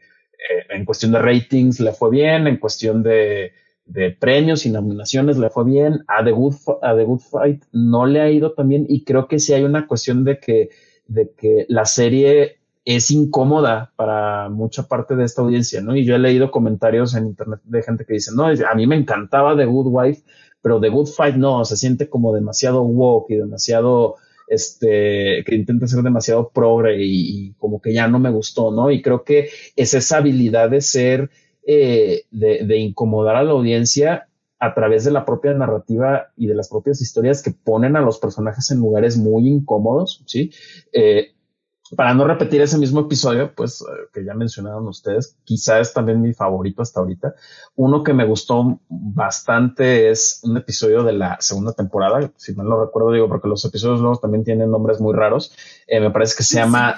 eh, en cuestión de ratings le fue bien, en cuestión de, de premios y nominaciones le fue bien, a The, Good, a The Good Fight no le ha ido tan bien y creo que sí hay una cuestión de que, de que la serie es incómoda para mucha parte de esta audiencia, ¿no? Y yo he leído comentarios en internet de gente que dice, no, a mí me encantaba The Good Wife, pero The Good Fight no, se siente como demasiado woke y demasiado, este, que intenta ser demasiado progre y, como que ya no me gustó, ¿no? Y creo que es esa habilidad de ser, eh, de, de incomodar a la audiencia a través de la propia narrativa y de las propias historias que ponen a los personajes en lugares muy incómodos, ¿sí? Eh, para no repetir ese mismo episodio, pues eh, que ya mencionaron ustedes, quizás es también mi favorito hasta ahorita. Uno que me gustó bastante es un episodio de la segunda temporada, si mal lo recuerdo, digo, porque los episodios nuevos también tienen nombres muy raros. Eh, me parece que se llama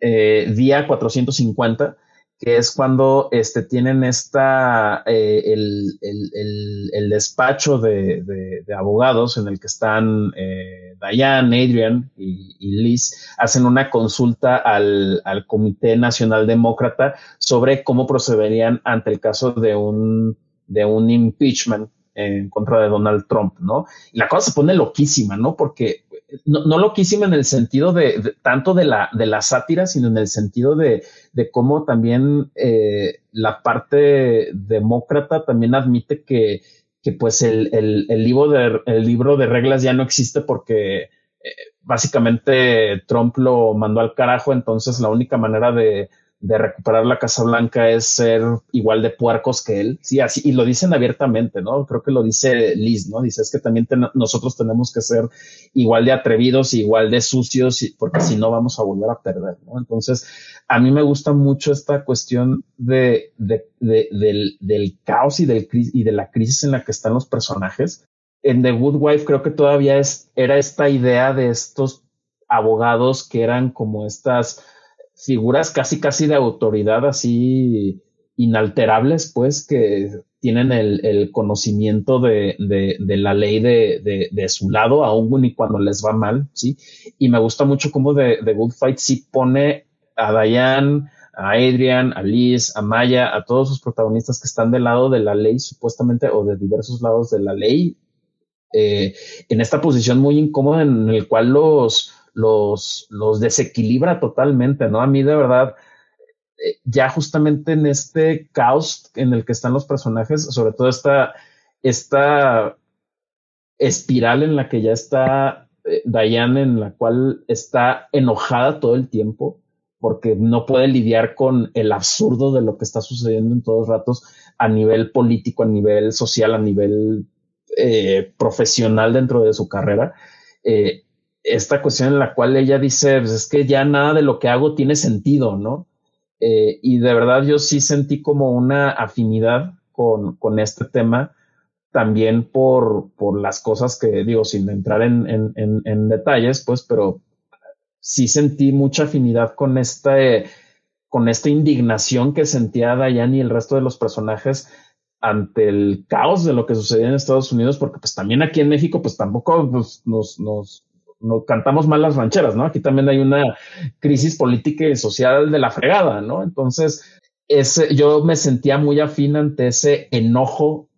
eh, Día 450 que es cuando este, tienen esta, eh, el, el, el, despacho de, de, abogados en el que están eh, Diane, Adrian y, Liz, hacen una consulta al, al Comité Nacional Demócrata sobre cómo procederían ante el caso de un, de un impeachment en contra de Donald Trump, ¿no? Y la cosa se pone loquísima, ¿no? Porque no, no loquísima en el sentido de, tanto de la, de la sátira, sino en el sentido de, de cómo también eh, la parte demócrata también admite que, que pues el, el, libro de, el libro de reglas ya no existe porque eh, básicamente Trump lo mandó al carajo, entonces la única manera de, de recuperar la Casa Blanca es ser igual de puercos que él. Sí, así, y lo dicen abiertamente, ¿no? Creo que lo dice Liz, ¿no? Dice, es que también nosotros tenemos que ser igual de atrevidos, igual de sucios, porque si no vamos a volver a perder, ¿no? Entonces, a mí me gusta mucho esta cuestión de, de, de del, del, caos y, del, y de la crisis en la que están los personajes. En The Good Wife creo que todavía es, era esta idea de estos abogados que eran como estas figuras casi, casi de autoridad así inalterables, pues, que tienen el, conocimiento de, la ley de, su lado, aún y cuando les va mal, ¿sí? Y me gusta mucho cómo de Good Fight sí pone a Diane, a Adrian, a Liz, a Maya, a todos sus protagonistas que están del lado de la ley, supuestamente, o de diversos lados de la ley, eh, en esta posición muy incómoda en el cual los, los, los desequilibra totalmente, ¿no? A mí de verdad, eh, ya justamente en este caos en el que están los personajes, sobre todo esta, esta espiral en la que ya está eh, Diane, en la cual está enojada todo el tiempo, porque no puede lidiar con el absurdo de lo que está sucediendo en todos ratos a nivel político, a nivel social, a nivel eh, profesional dentro de su carrera. Esta cuestión en la cual ella dice, pues es que ya nada de lo que hago tiene sentido, ¿no? Eh, y de verdad yo sí sentí como una afinidad con, con este tema, también por, por las cosas que digo, sin entrar en, en, detalles, pues, pero sí sentí mucha afinidad con este, con esta indignación que sentía Diane y el resto de los personajes ante el caos de lo que sucedía en Estados Unidos, porque pues también aquí en México, pues tampoco nos, no cantamos mal las rancheras, ¿no? Aquí también hay una crisis política y social de la fregada, ¿no? Entonces, ese, yo me sentía muy afín ante ese enojo,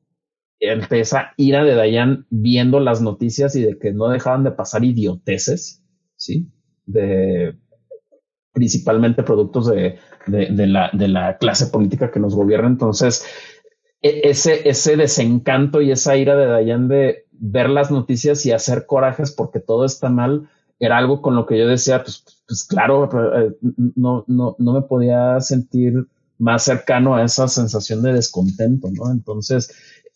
ante esa ira de Dayan viendo las noticias y de que no dejaban de pasar idioteces, ¿sí? De principalmente productos de, de, la, de la clase política que nos gobierna. Entonces, ese, ese desencanto y esa ira de Dayan de ver las noticias y hacer corajes porque todo está mal, era algo con lo que yo decía, pues, pues claro, eh, no, no, no me podía sentir más cercano a esa sensación de descontento, ¿no? Entonces,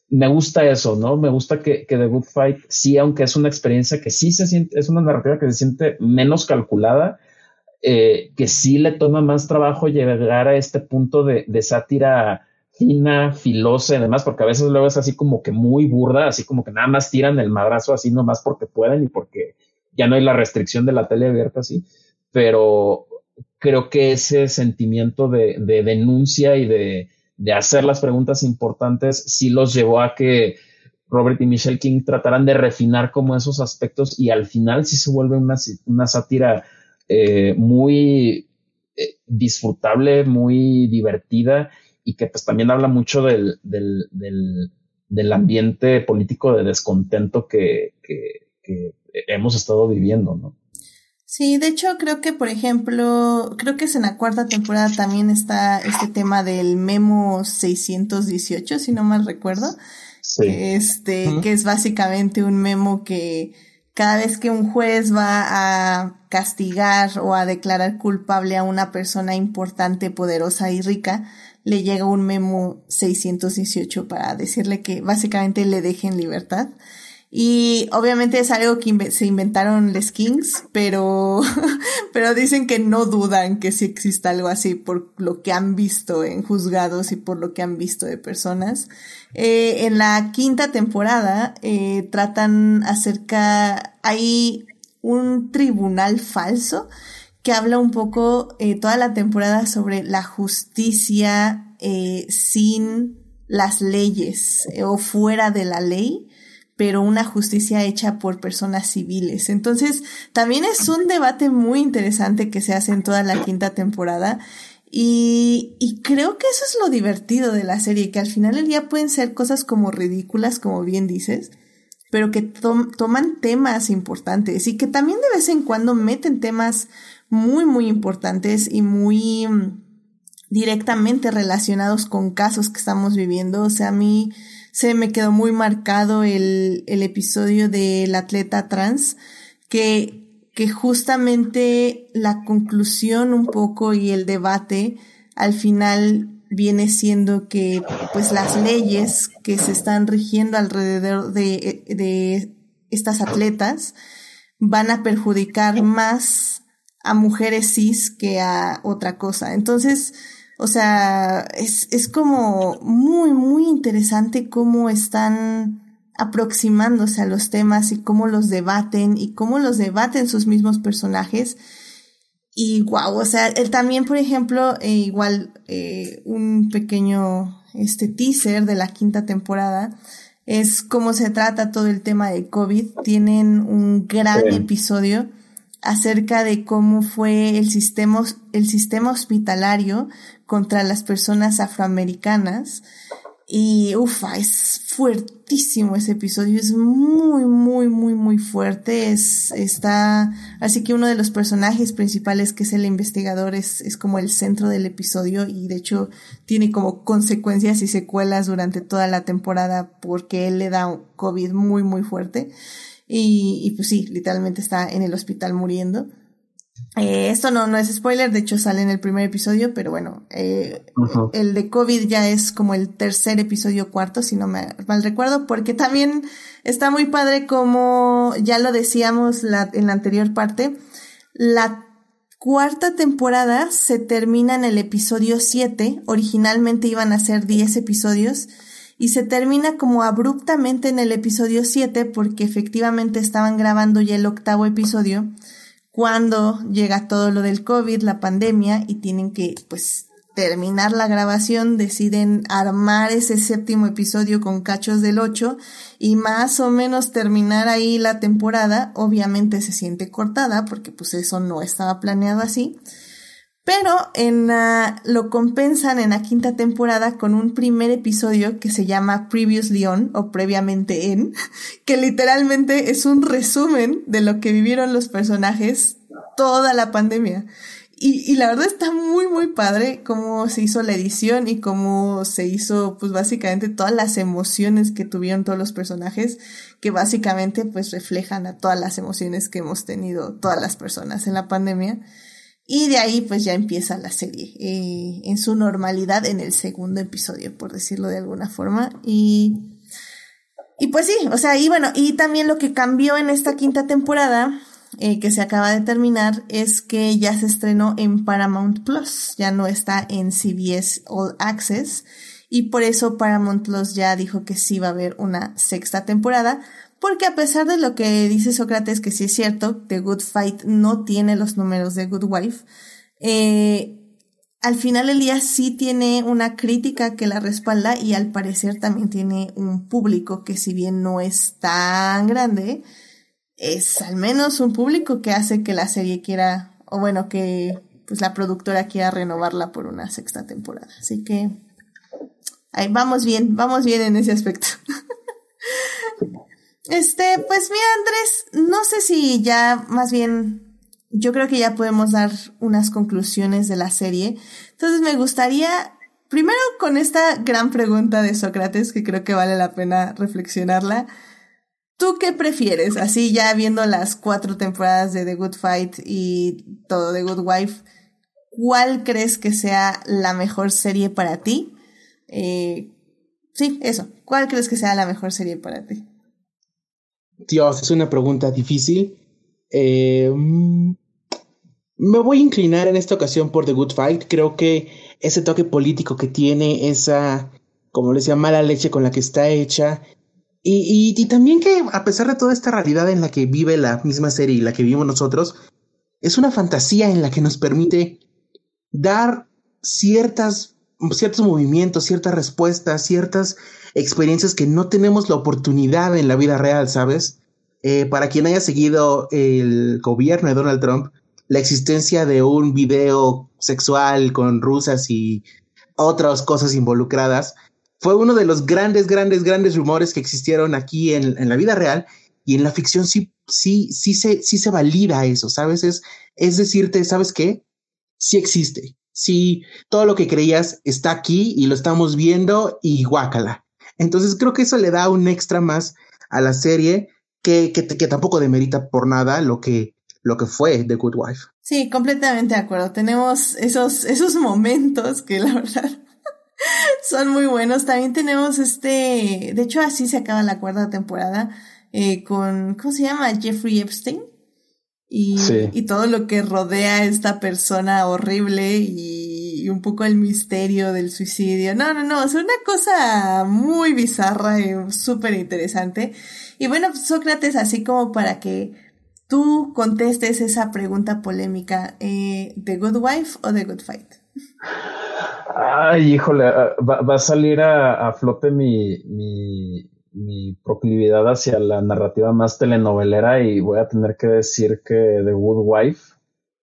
me gusta eso, ¿no? Me gusta que, que The Good Fight, sí, aunque es una experiencia que sí se siente, es una narrativa que se siente menos calculada, eh, que sí le toma más trabajo llegar a este punto de, de sátira fina, filosa y demás, porque a veces luego es así como que muy burda, así como que nada más tiran el madrazo así nomás porque pueden y porque ya no hay la restricción de la tele abierta así. pero creo que ese sentimiento de, denuncia y de, hacer las preguntas importantes sí los llevó a que Robert y Michelle King trataran de refinar como esos aspectos y al final sí se vuelve una, una sátira eh, muy eh, disfrutable, muy divertida y que pues también habla mucho del, del, del, ambiente político de descontento que, que, que hemos estado viviendo, ¿no? Sí, de hecho creo que, por ejemplo, creo que es en la cuarta temporada también está este tema del memo 618, si no mal recuerdo. Sí. Este, que es básicamente un memo que cada vez que un juez va a castigar o a declarar culpable a una persona importante, poderosa y rica, le llega un memo 618 para decirle que básicamente le dejen libertad. Y obviamente es algo que se inventaron les Kings, pero, pero dicen que no dudan que sí exista algo así por lo que han visto en juzgados y por lo que han visto de personas. Eh, en la quinta temporada eh, tratan acerca, hay un tribunal falso que habla un poco eh, toda la temporada sobre la justicia eh, sin las leyes eh, o fuera de la ley pero una justicia hecha por personas civiles. Entonces, también es un debate muy interesante que se hace en toda la quinta temporada. Y, y creo que eso es lo divertido de la serie, que al final del día pueden ser cosas como ridículas, como bien dices, pero que toman temas importantes y que también de vez en cuando meten temas muy, muy importantes y muy mm, directamente relacionados con casos que estamos viviendo. O sea, a mí se me quedó muy marcado el, el episodio del atleta trans, que, que justamente la conclusión un poco y el debate al final viene siendo que pues las leyes que se están rigiendo alrededor de, de estas atletas van a perjudicar más a mujeres cis que a otra cosa. Entonces, o sea, es, es como muy, muy interesante cómo están aproximándose a los temas y cómo los debaten y cómo los debaten sus mismos personajes y wow, o sea, él también, por ejemplo, eh, igual eh, un pequeño este teaser de la quinta temporada es cómo se trata todo el tema de COVID. Tienen un gran episodio acerca de cómo fue el sistema, el sistema hospitalario contra las personas afroamericanas y ufa, es fuertísimo ese episodio, es muy, muy, muy, muy fuerte. Es, está, así que uno de los personajes principales, que es el investigador, es, es como el centro del episodio y de hecho tiene como consecuencias y secuelas durante toda la temporada porque él le da COVID muy, muy fuerte. Y, y pues sí, literalmente está en el hospital muriendo. Eh, esto no, no es spoiler, de hecho sale en el primer episodio, pero bueno, eh, el de COVID ya es como el tercer episodio cuarto, si no me mal recuerdo, porque también está muy padre como ya lo decíamos la, en la anterior parte, la cuarta temporada se termina en el episodio 7, originalmente iban a ser 10 episodios, y se termina como abruptamente en el episodio 7 porque efectivamente estaban grabando ya el octavo episodio cuando llega todo lo del COVID, la pandemia, y tienen que, pues, terminar la grabación, deciden armar ese séptimo episodio con cachos del 8 y más o menos terminar ahí la temporada. Obviamente se siente cortada porque pues eso no estaba planeado así. Pero en lo compensan en la quinta temporada con un primer episodio que se llama Previously On o previamente en, que literalmente es un resumen de lo que vivieron los personajes toda la pandemia. Y, y la verdad está muy, muy padre cómo se hizo la edición y cómo se hizo, pues básicamente todas las emociones que tuvieron todos los personajes, que básicamente pues reflejan a todas las emociones que hemos tenido todas las personas en la pandemia. Y de ahí pues ya empieza la serie eh, en su normalidad en el segundo episodio, por decirlo de alguna forma. Y, y pues sí, o sea, y bueno, y también lo que cambió en esta quinta temporada, eh, que se acaba de terminar, es que ya se estrenó en Paramount Plus, ya no está en CBS All Access. Y por eso Paramount Plus ya dijo que sí va a haber una sexta temporada, porque a pesar de lo que dice Sócrates, que sí es cierto, The Good Fight no tiene los números de Good Wife, eh, al final del día sí tiene una crítica que la respalda y al parecer también tiene un público que si bien no es tan grande, es al menos un público que hace que la serie quiera, o bueno, que pues la productora quiera renovarla por una sexta temporada. Así que vamos bien, vamos bien en ese aspecto. este, pues mira Andrés, no sé si ya más bien yo creo que ya podemos dar unas conclusiones de la serie. Entonces me gustaría, primero con esta gran pregunta de Sócrates, que creo que vale la pena reflexionarla. ¿Tú qué prefieres? Así ya viendo las cuatro temporadas de The Good Fight y todo The Good Wife, ¿cuál crees que sea la mejor serie para ti? Eh, sí, eso. ¿Cuál crees que sea la mejor serie para ti? Dios, es una pregunta difícil. Eh, mm, me voy a inclinar en esta ocasión por The Good Fight. Creo que ese toque político que tiene, esa, como les decía, mala leche con la que está hecha. Y, y, también que a pesar de toda esta realidad en la que vive la misma serie y la que vivimos nosotros, es una fantasía en la que nos permite dar ciertas, ciertos movimientos, ciertas respuestas, ciertas experiencias que no tenemos la oportunidad en la vida real, ¿sabes? Eh, para quien haya seguido el gobierno de Donald Trump, la existencia de un video sexual con rusas y otras cosas involucradas fue uno de los grandes, grandes, grandes rumores que existieron aquí en, la vida real y en la ficción sí, sí, sí se, sí se valida eso, ¿sabes? Es, es decirte, ¿sabes qué? Sí existe. Sí, todo lo que creías está aquí y lo estamos viendo y guácala. Entonces creo que eso le da un extra más a la serie que, que, que tampoco demerita por nada lo que, lo que fue The Good Wife. Sí, completamente de acuerdo. Tenemos esos, esos momentos que la verdad son muy buenos. También tenemos este, de hecho así se acaba la cuarta temporada eh, con, ¿cómo se llama? Jeffrey Epstein. Y, y todo lo que rodea a esta persona horrible y, y, un poco el misterio del suicidio. No, no, no, es una cosa muy bizarra y súper interesante. Y bueno, Sócrates, así como para que tú contestes esa pregunta polémica, eh, ¿The Good Wife o The Good Fight? Ay, híjole, ah, va, a salir a, flote mi, mi, proclividad hacia la narrativa más telenovelera y voy a tener que decir que The Good Wife,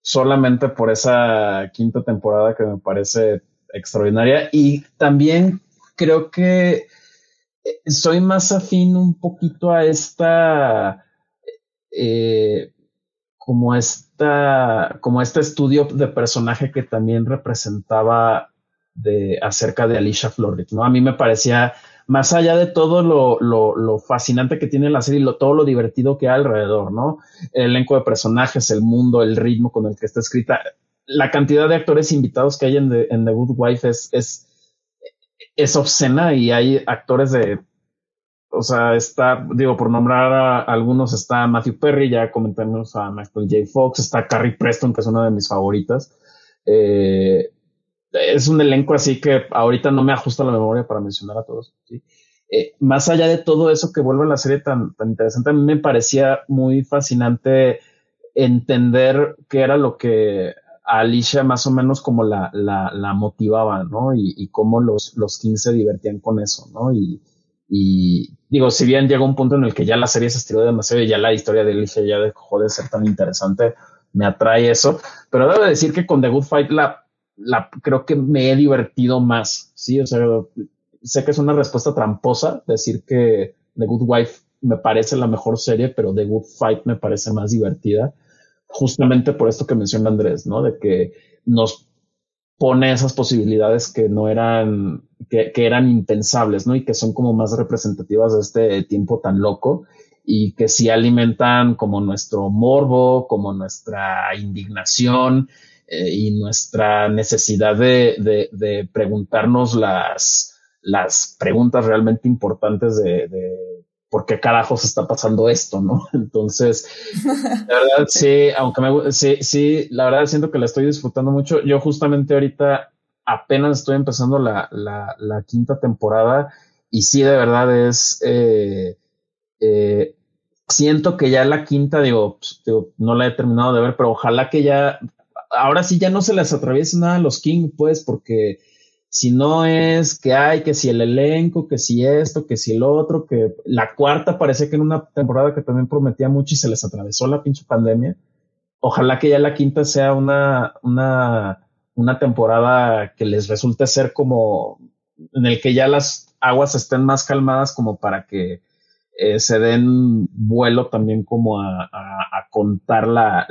solamente por esa quinta temporada que me parece extraordinaria y también creo que eh, soy más afín un poquito a esta eh, como esta, como este estudio de personaje que también representaba de acerca de Alicia Florrick, ¿no? A mí me parecía, más allá de todo lo, lo, lo fascinante que tiene la serie y lo, todo lo divertido que hay alrededor, ¿no? El elenco de personajes, el mundo, el ritmo con el que está escrita, la cantidad de actores invitados que hay en The, en Good Wife es, es, es obscena y hay actores de o sea, está, digo, por nombrar a algunos, está Matthew Perry, ya comentamos a Michael J. Fox, está Carrie Preston, que es una de mis favoritas. Eh, es un elenco así que ahorita no me ajusta la memoria para mencionar a todos. Eh, más allá de todo eso que vuelve a la serie tan, tan interesante, a mí me parecía muy fascinante entender qué era lo que a Alicia más o menos como la, la, la motivaba, ¿no? Y, y cómo los, los 15 se divertían con eso, ¿no? Y, y digo, si bien llega un punto en el que ya la serie se estiró demasiado y ya la historia de Alicia ya dejó de ser tan interesante, me atrae eso. Pero debo decir que con The Good Fight la, creo que me he divertido más. Sí, o sea, sé que es una respuesta tramposa decir que The Good Wife me parece la mejor serie, pero The Good Fight me parece más divertida. Justamente por esto que menciona Andrés, ¿no? De que nos pone esas posibilidades que no eran, que, que, eran impensables, ¿no? Y que son como más representativas de este tiempo tan loco y que sí alimentan como nuestro morbo, como nuestra indignación eh, y nuestra necesidad de, de, de, preguntarnos las, las preguntas realmente importantes de, de por qué carajos está pasando esto, ¿no? Entonces, la verdad, sí, aunque me, sí, sí, la verdad siento que la estoy disfrutando mucho. Yo justamente ahorita apenas estoy empezando la, la, la quinta temporada y sí, de verdad es, eh, eh, siento que ya la quinta, pues, digo, no la he terminado de ver, pero ojalá que ya, ahora sí ya no se les atraviese nada a los King, pues, porque si no es que hay, que si el elenco, que si esto, que si el otro, que la cuarta parece que en una temporada que también prometía mucho y se les atravesó la pinche pandemia. Ojalá que ya la quinta sea una, una, una temporada que les resulte ser como en el que ya las aguas estén más calmadas como para que eh, se den vuelo también como a, contar la,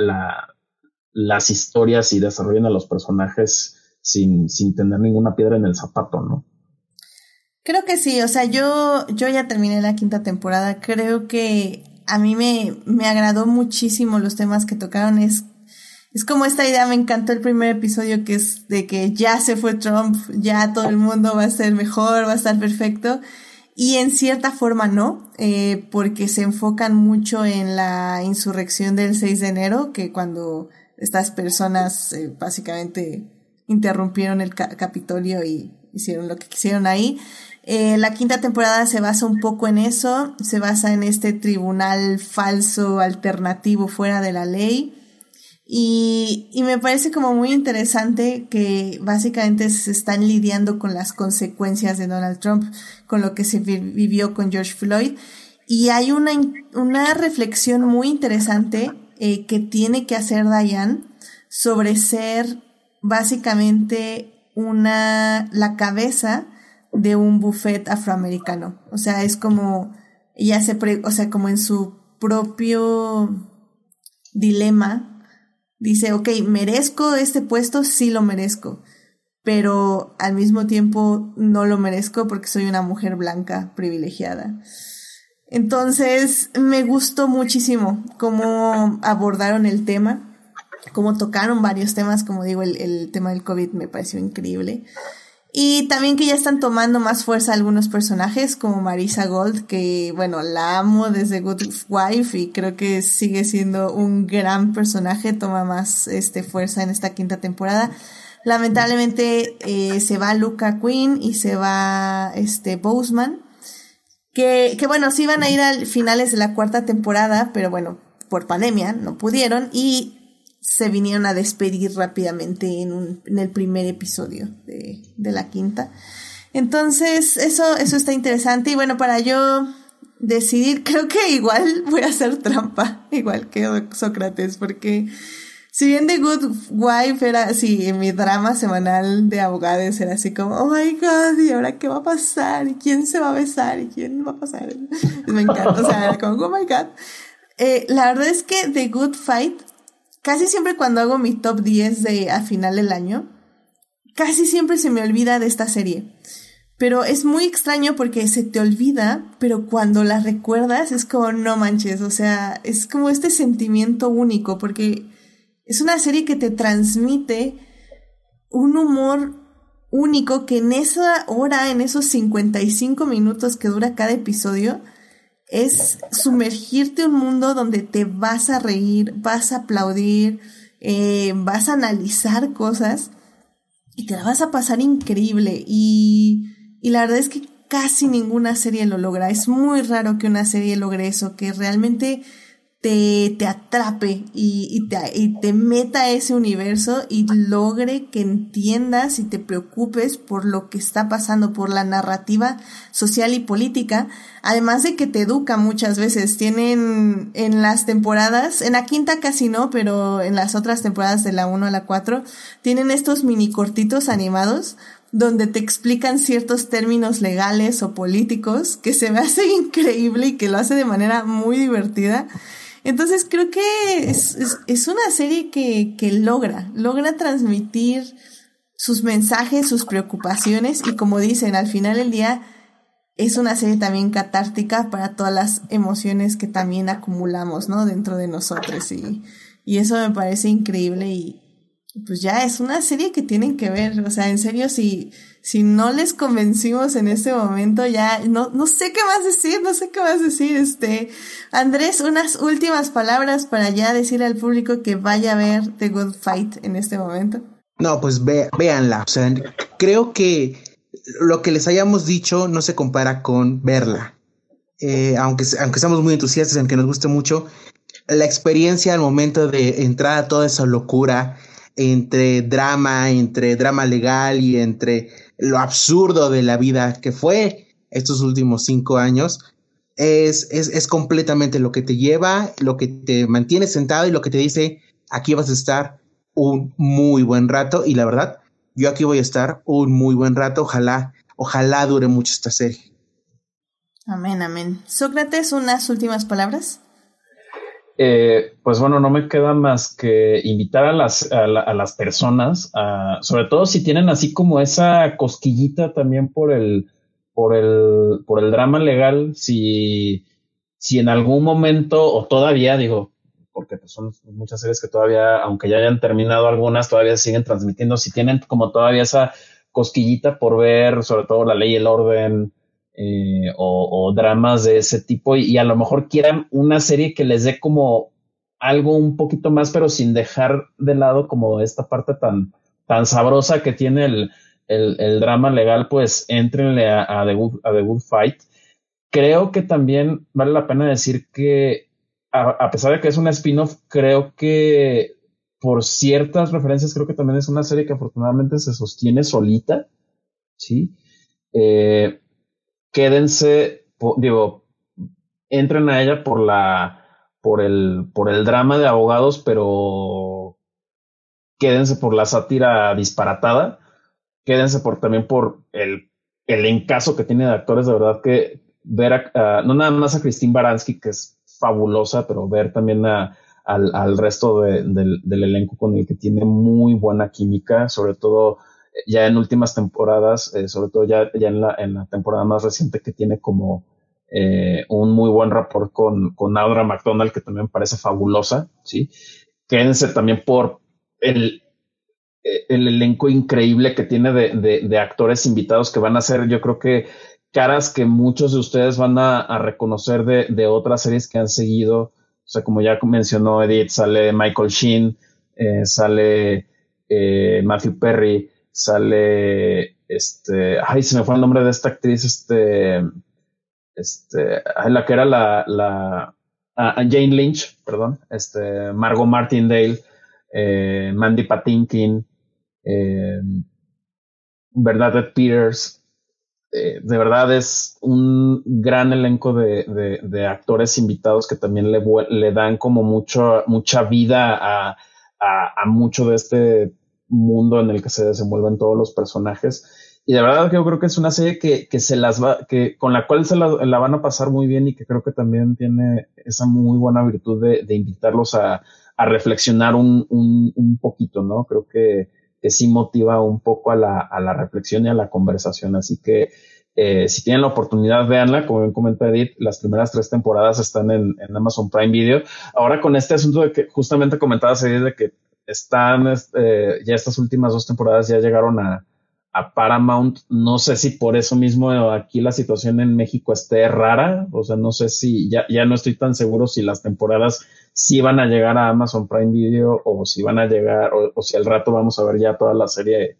las historias y desarrollen a los personajes sin, sin tener ninguna piedra en el zapato, ¿no? Creo que sí, o sea, yo, yo ya terminé la quinta temporada, creo que a mí me, me agradó muchísimo los temas que tocaron, es, es como esta idea, me encantó el primer episodio que es de que ya se fue Trump, ya todo el mundo va a ser mejor, va a estar perfecto, y en cierta forma no, eh, porque se enfocan mucho en la insurrección del 6 de enero, que cuando estas personas eh, básicamente interrumpieron el Capitolio y hicieron lo que quisieron ahí. Eh, la quinta temporada se basa un poco en eso, se basa en este tribunal falso alternativo fuera de la ley. Y, y, me parece como muy interesante que básicamente se están lidiando con las consecuencias de Donald Trump, con lo que se vivió con George Floyd. Y hay una, una reflexión muy interesante eh, que tiene que hacer Diane sobre ser básicamente una, la cabeza de un buffet afroamericano. O sea, es como, ella se, o sea, como en su propio dilema, dice, ok, ¿merezco este puesto? Sí lo merezco, pero al mismo tiempo no lo merezco porque soy una mujer blanca privilegiada. Entonces, me gustó muchísimo cómo abordaron el tema como tocaron varios temas, como digo, el, el tema del COVID me pareció increíble. Y también que ya están tomando más fuerza algunos personajes, como Marisa Gold, que bueno, la amo desde Good Wife y creo que sigue siendo un gran personaje, toma más este, fuerza en esta quinta temporada. Lamentablemente eh, se va Luca Quinn y se va este Boseman, que, que bueno, sí iban a ir al finales de la cuarta temporada, pero bueno, por pandemia no pudieron y se vinieron a despedir rápidamente en, un, en el primer episodio de, de, la quinta. Entonces, eso, eso está interesante. Y bueno, para yo decidir, creo que igual voy a hacer trampa, igual que Sócrates, porque si bien The Good Wife era así, mi drama semanal de abogados era así como, oh my god, ¿y ahora qué va a pasar? ¿Y quién se va a besar? ¿Y quién va a pasar? Me encanta, o sea, era como, oh my god. Eh, la verdad es que The Good Fight casi siempre cuando hago mi top 10 de a final del año, casi siempre se me olvida de esta serie. Pero es muy extraño porque se te olvida, pero cuando la recuerdas es como no manches, o sea, es como este sentimiento único porque es una serie que te transmite un humor único que en esa hora, en esos 55 minutos que dura cada episodio, es sumergirte un mundo donde te vas a reír, vas a aplaudir, eh, vas a analizar cosas y te la vas a pasar increíble. Y, y la verdad es que casi ninguna serie lo logra. Es muy raro que una serie logre eso, que realmente te, te atrape y, y, te, y te meta a ese universo y logre que entiendas y te preocupes por lo que está pasando, por la narrativa social y política, además de que te educa muchas veces. Tienen en las temporadas, en la quinta casi no, pero en las otras temporadas de la 1 a la 4, tienen estos mini cortitos animados donde te explican ciertos términos legales o políticos que se me hace increíble y que lo hace de manera muy divertida. Entonces creo que es, una serie que, que logra, logra transmitir sus mensajes, sus preocupaciones y como dicen, al final del día es una serie también catártica para todas las emociones que también acumulamos, ¿no? Dentro de nosotros y, y eso me parece increíble y pues ya es una serie que tienen que ver, o sea, en serio, si, si no les convencimos en este momento, ya no, no sé qué más decir, no sé qué más decir. Este, Andrés, unas últimas palabras para ya decirle al público que vaya a ver The Good Fight en este momento. No, pues ve, véanla. O sea, creo que lo que les hayamos dicho no se compara con verla. eh, aunque, aunque estamos muy entusiastas, aunque nos guste mucho, la experiencia al momento de entrar a toda esa locura entre drama, entre drama legal y entre lo absurdo de la vida que fue estos últimos cinco años, es, es, es completamente lo que te lleva, lo que te mantiene sentado y lo que te dice, aquí vas a estar un muy buen rato y la verdad, yo aquí voy a estar un muy buen rato, ojalá, ojalá dure mucho esta serie. Amén, amén. Sócrates, unas últimas palabras. Eh, pues bueno, no me queda más que invitar a las, a, las personas, sobre todo si tienen así como esa cosquillita también por el, por el, por el drama legal, si, si en algún momento o todavía digo, porque pues son muchas series que todavía, aunque ya hayan terminado algunas, todavía siguen transmitiendo, si tienen como todavía esa cosquillita por ver, sobre todo la ley y el orden, eh, o, dramas de ese tipo y, a lo mejor quieran una serie que les dé como algo un poquito más, pero sin dejar de lado como esta parte tan, tan sabrosa que tiene el, el, drama legal, pues entrenle a, a, The Good, a The Fight. Creo que también vale la pena decir que a, pesar de que es una spin-off, creo que por ciertas referencias, creo que también es una serie que afortunadamente se sostiene solita, ¿sí? Eh, quédense, digo, entren a ella por la, por el, por el drama de abogados, pero quédense por la sátira disparatada, quédense por también por el, el encaso que tiene de actores, de verdad que ver a, no nada más a Christine Baranski, que es fabulosa, pero ver también al, al, resto de, del, del, elenco con el que tiene muy buena química, sobre todo ya en últimas temporadas, eh, sobre todo ya, ya en, la, en la temporada más reciente que tiene como eh, un muy buen rapport con, con Audra McDonald, que también parece fabulosa, ¿sí? Quédense también por el, eh, el elenco increíble que tiene de, de, actores invitados que van a ser, yo creo que caras que muchos de ustedes van a, reconocer de, de, otras series que han seguido. O sea, como ya mencionó Edith, sale Michael Sheen, eh, sale Matthew Perry, sale este, ay, se me fue el nombre de esta actriz, este, este, la que era la, la, Jane Lynch, perdón, este, Margot Martindale, eh, Mandy Patinkin, eh, Bernadette Peters, eh, de verdad es un gran elenco de, de, actores invitados que también le, le dan como mucho, mucha vida a, a mucho de este mundo en el que se desenvuelven todos los personajes. Y de verdad que yo creo que es una serie que, que se las va, que con la cual se la, van a pasar muy bien y que creo que también tiene esa muy buena virtud de, de invitarlos a, a reflexionar un, un, un, poquito, ¿no? Creo que, que sí motiva un poco a la, a la reflexión y a la conversación. Así que eh, si tienen la oportunidad, véanla. Como bien comenta Edith, las primeras tres temporadas están en, en Amazon Prime Video. Ahora con este asunto de que justamente comentabas, Edith, de que están, este, ya estas últimas dos temporadas ya llegaron a, a, Paramount. No sé si por eso mismo aquí la situación en México esté rara. O sea, no sé si ya, ya no estoy tan seguro si las temporadas sí van a llegar a Amazon Prime Video o si van a llegar, o, si al rato vamos a ver ya toda la serie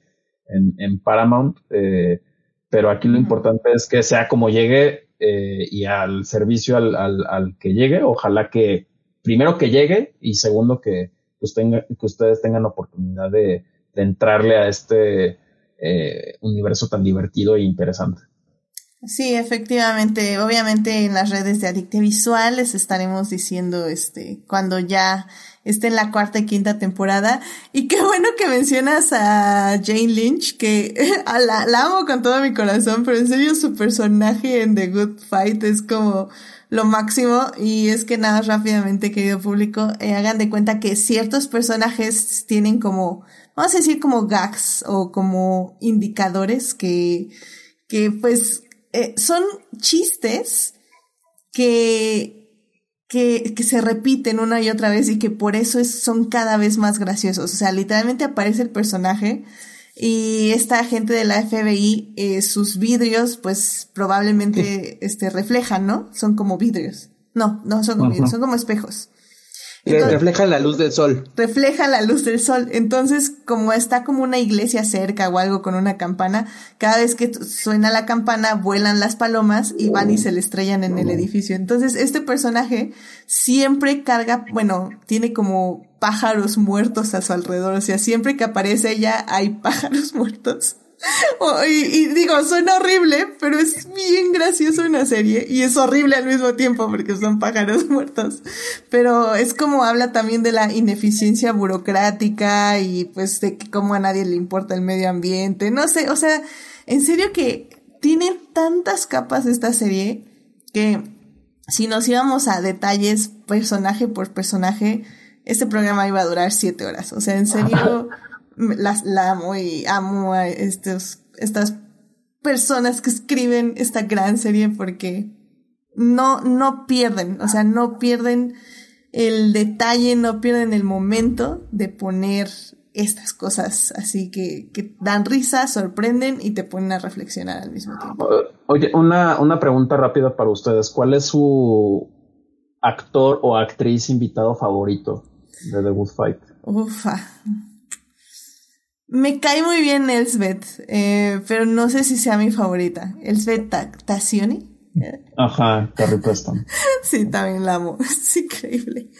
en, en Paramount. Eh, pero aquí lo importante es que sea como llegue eh, y al servicio al, al, al que llegue. Ojalá que primero que llegue y segundo que, que, ustedes tengan la oportunidad de, entrarle a este eh, universo tan divertido e interesante. Sí, efectivamente. Obviamente en las redes de Adicte Visual les estaremos diciendo este cuando ya esté en la cuarta y quinta temporada. Y qué bueno que mencionas a Jane Lynch, que la amo con todo mi corazón, pero en serio su personaje en The Good Fight es como lo máximo y es que nada rápidamente, querido público, eh, hagan de cuenta que ciertos personajes tienen como, vamos a decir como gags o como indicadores que, que pues eh, son chistes que, que, que se repiten una y otra vez y que por eso es, son cada vez más graciosos. O sea, literalmente aparece el personaje y esta gente de la FBI, eh, sus vidrios, pues probablemente este, reflejan, ¿no? Son como vidrios. No, no son como vidrios, son como espejos. refleja la luz del sol. Refleja la luz del sol. Entonces, como está como una iglesia cerca o algo con una campana, cada vez que suena la campana, vuelan las palomas y van y se le estrellan en el edificio. Entonces, este personaje siempre carga, bueno, tiene como pájaros muertos a su alrededor. O sea, siempre que aparece ella hay pájaros muertos. y, digo, suena horrible, pero es bien gracioso una serie y es horrible al mismo tiempo porque son pájaros muertos. Pero es como habla también de la ineficiencia burocrática y pues de que cómo a nadie le importa el medio ambiente. No sé, o sea, en serio que tiene tantas capas esta serie que si nos íbamos a detalles personaje por personaje, este programa iba a durar siete horas. O sea, en serio las, la amo y amo a estos, estas personas que escriben esta gran serie porque no, no pierden, o sea, no pierden el detalle, no pierden el momento de poner estas cosas así que, que dan risa, sorprenden y te ponen a reflexionar al mismo tiempo. Oye, una, una pregunta rápida para ustedes. ¿Cuál es su actor o actriz invitado favorito de The Good Fight? Ufa. Me cae muy bien Elsbeth, eh, pero no sé si sea mi favorita. Elsbeth Tassioni. Ajá, Carrie Preston. sí, también la amo. Es increíble.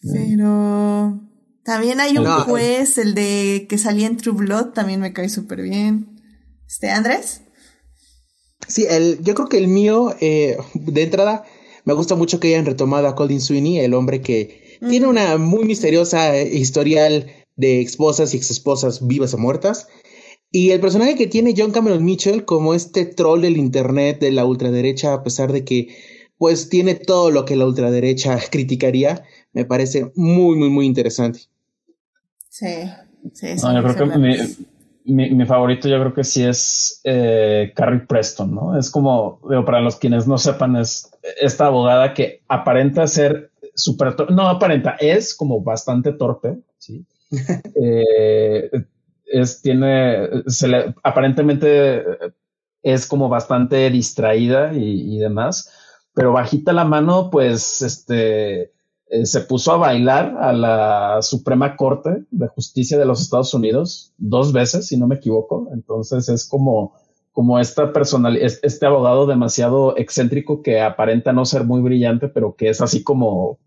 Pero también hay un juez, el de que salía en True Blood, también me cae súper bien. ¿Este Andrés? Sí, el, yo creo que el mío, eh, de entrada, me gusta mucho que hayan retomado a Colin Sweeney, el hombre que tiene una muy misteriosa historial de esposas y exesposas vivas o muertas. Y el personaje que tiene John Cameron Mitchell como este troll del internet de la ultraderecha, a pesar de que pues tiene todo lo que la ultraderecha criticaría, me parece muy, muy, muy interesante. Sí, sí, sí. yo creo que mi, mi, favorito yo creo que sí es eh, Carrie Preston, ¿no? Es como, digo, para los quienes no sepan, es esta abogada que aparenta ser súper, no aparenta, es como bastante torpe, ¿sí? Eh, es, tiene, se le, aparentemente es como bastante distraída y, demás, pero bajita la mano, pues, este, eh, se puso a bailar a la Suprema Corte de Justicia de los Estados Unidos dos veces, si no me equivoco. Entonces es como, como esta personal, este abogado demasiado excéntrico que aparenta no ser muy brillante, pero que es así como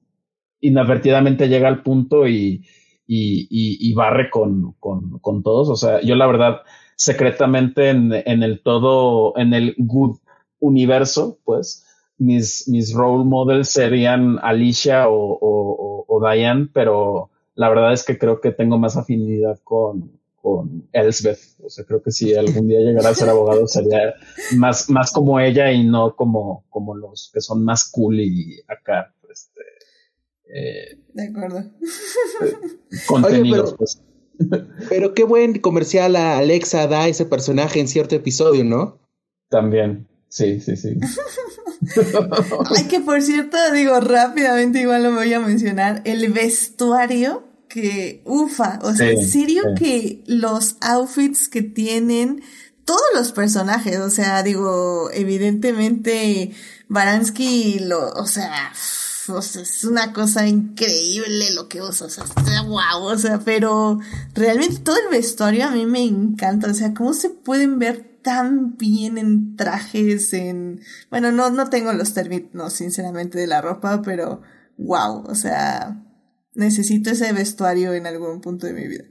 inadvertidamente llega al punto y, y, barre con, con, todos. O sea, yo la verdad, secretamente en, en el todo, en el good universo, pues, mis, mis role models serían Alicia o, o, Diane, pero la verdad es que creo que tengo más afinidad con, con Elsbeth. O sea, creo que si algún día llegara a ser abogado sería más, más como ella y no como, como los que son más cool y acá, este, eh, de acuerdo. pero, pues. pero qué buen comercial a Alexa da ese personaje en cierto episodio, ¿no? También, sí, sí, sí. Ay, que por cierto, digo rápidamente, igual lo voy a mencionar, el vestuario que, ufa, o sea, en serio que los outfits que tienen todos los personajes, o sea, digo, evidentemente Baranski lo, o sea, es una cosa increíble lo que usa, o sea, wow, o sea, pero realmente todo el vestuario a mí me encanta, o sea, cómo se pueden ver tan bien en trajes, en, bueno, no, no tengo los términos, sinceramente, de la ropa, pero wow, o sea, necesito ese vestuario en algún punto de mi vida.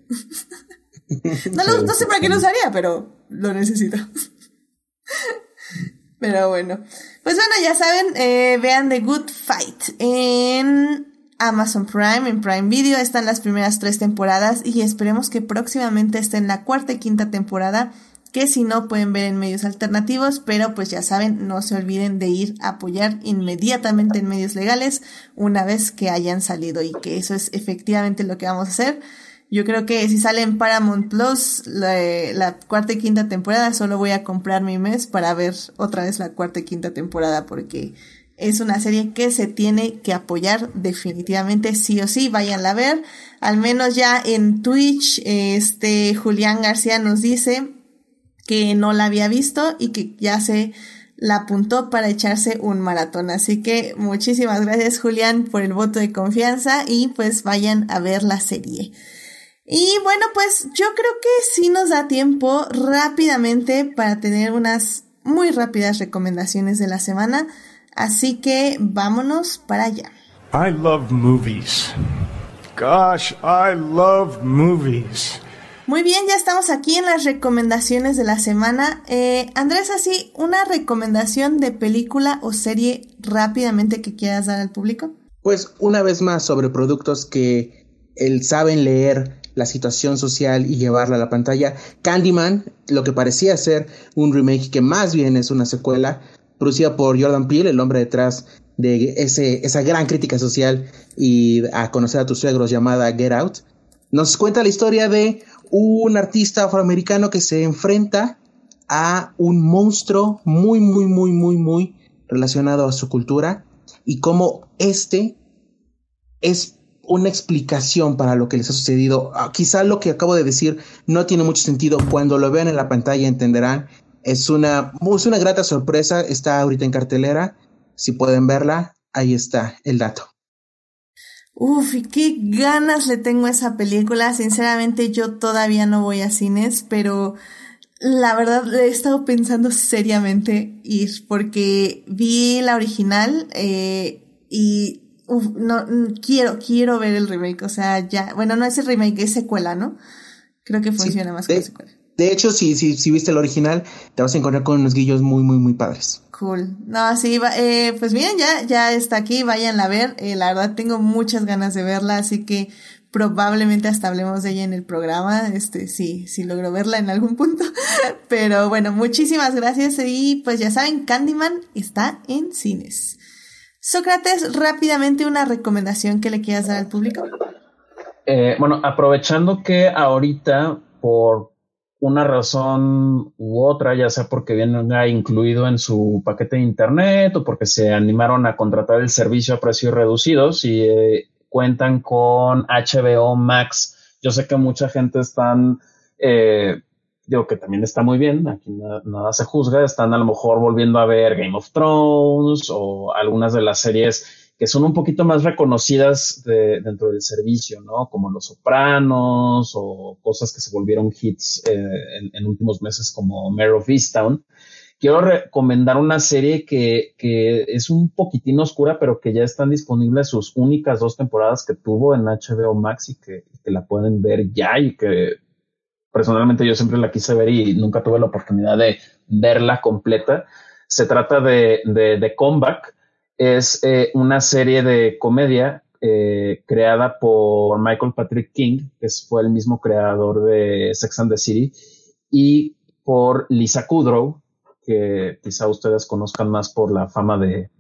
no, no sé para qué lo usaría, pero lo necesito. Pero bueno. Pues bueno, ya saben, eh, vean The Good Fight en Amazon Prime, en Prime Video. Están las primeras tres temporadas y esperemos que próximamente esté en la cuarta y quinta temporada. Que si no pueden ver en medios alternativos, pero pues ya saben, no se olviden de ir a apoyar inmediatamente en medios legales una vez que hayan salido y que eso es efectivamente lo que vamos a hacer. Yo creo que si sale en Paramount Plus la, cuarta y quinta temporada, solo voy a comprar mi mes para ver otra vez la cuarta y quinta temporada porque es una serie que se tiene que apoyar definitivamente sí o sí, váyanla a ver. Al menos ya en Twitch, este Julián García nos dice que no la había visto y que ya se la apuntó para echarse un maratón. Así que muchísimas gracias Julián por el voto de confianza y pues vayan a ver la serie. Y bueno, pues yo creo que sí nos da tiempo rápidamente para tener unas muy rápidas recomendaciones de la semana. Así que vámonos para allá. I love movies. Gosh, I love movies. Muy bien, ya estamos aquí en las recomendaciones de la semana. Eh, Andrés, así, una recomendación de película o serie rápidamente que quieras dar al público. Pues una vez más sobre productos que el saben leer la situación social y llevarla a la pantalla. Candyman, lo que parecía ser un remake que más bien es una secuela, producida por Jordan Peele, el hombre detrás de esa gran crítica social y a conocer a tus suegros llamada Get Out. Nos cuenta la historia de un artista afroamericano que se enfrenta a un monstruo muy, muy, muy, muy, muy relacionado a su cultura y cómo este es una explicación para lo que les ha sucedido. Ah, quizá lo que acabo de decir no tiene mucho sentido. Cuando lo vean en la pantalla entenderán. Es una, es una grata sorpresa. Está ahorita en cartelera. Si pueden verla, ahí está el dato. Uf, y qué ganas le tengo a esa película. Sinceramente, yo todavía no voy a cines, pero la verdad he estado pensando seriamente ir porque vi la original eh, y uf, no quiero quiero ver el remake. O sea, ya, bueno, no es el remake, es secuela, ¿no? Creo que funciona más como secuela. De hecho, si, si, si viste el original, te vas a encontrar con unos guillos muy, muy, muy padres. Cool. No, sí, eh, pues bien, ya, ya está aquí, váyanla a ver. Eh, la verdad tengo muchas ganas de verla, así que probablemente hasta hablemos de ella en el programa, este, sí, sí logro verla en algún punto. Pero bueno, muchísimas gracias y pues ya saben, Candyman está en cines. Sócrates, rápidamente una recomendación que le quieras dar al público. Eh, bueno, aprovechando que ahorita por una razón u otra, ya sea porque viene incluido en su paquete de internet o porque se animaron a contratar el servicio a precios reducidos y eh, cuentan con HBO Max. Yo sé que mucha gente están, eh, digo que también está muy bien, aquí nada, se juzga, están a lo mejor volviendo a ver Game of Thrones o algunas de las series que son un poquito más reconocidas dentro del servicio, ¿no? Como Los Sopranos o cosas que se volvieron hits eh, en, últimos meses como Mare of Easttown. Quiero recomendar una serie que, que, es un poquitín oscura, pero que ya están disponibles sus únicas dos temporadas que tuvo en HBO Max y que, que la pueden ver ya y que personalmente yo siempre la quise ver y nunca tuve la oportunidad de verla completa. Se trata de, de, de Comeback es eh, una serie de comedia eh, creada por Michael Patrick King, que fue el mismo creador de Sex and the City, y por Lisa Kudrow, que quizá ustedes conozcan más por la fama de,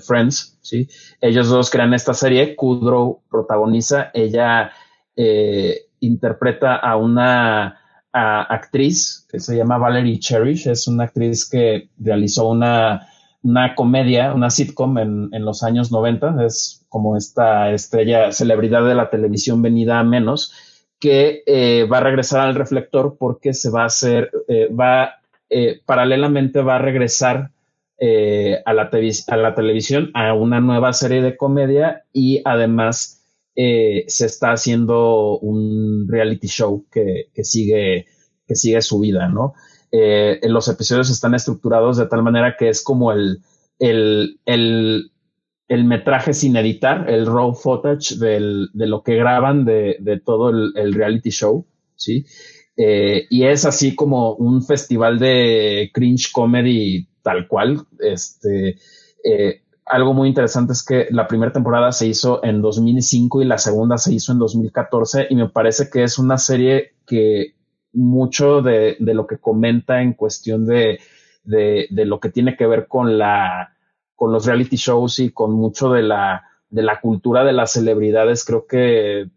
Friends, ¿sí? Ellos dos crean esta serie, Kudrow protagoniza, ella eh, interpreta a una actriz que se llama Valerie Cherish, es una actriz que realizó una una comedia, una sitcom en, en, los años 90, es como esta estrella, celebridad de la televisión venida a menos, que eh, va a regresar al reflector porque se va a hacer, eh, va, eh, paralelamente va a regresar a la, a, la televisión a una nueva serie de comedia y además se está haciendo un reality show que, que, sigue, que sigue su vida, ¿no? eh, los episodios están estructurados de tal manera que es como el, el, el, el metraje sin editar, el raw footage del, de lo que graban de, de todo el, el, reality show, ¿sí? Eh, y es así como un festival de cringe comedy tal cual. Este, eh, algo muy interesante es que la primera temporada se hizo en 2005 y la segunda se hizo en 2014 y me parece que es una serie que mucho de, lo que comenta en cuestión de, de, de, lo que tiene que ver con la, con los reality shows y con mucho de la, de la cultura de las celebridades, creo que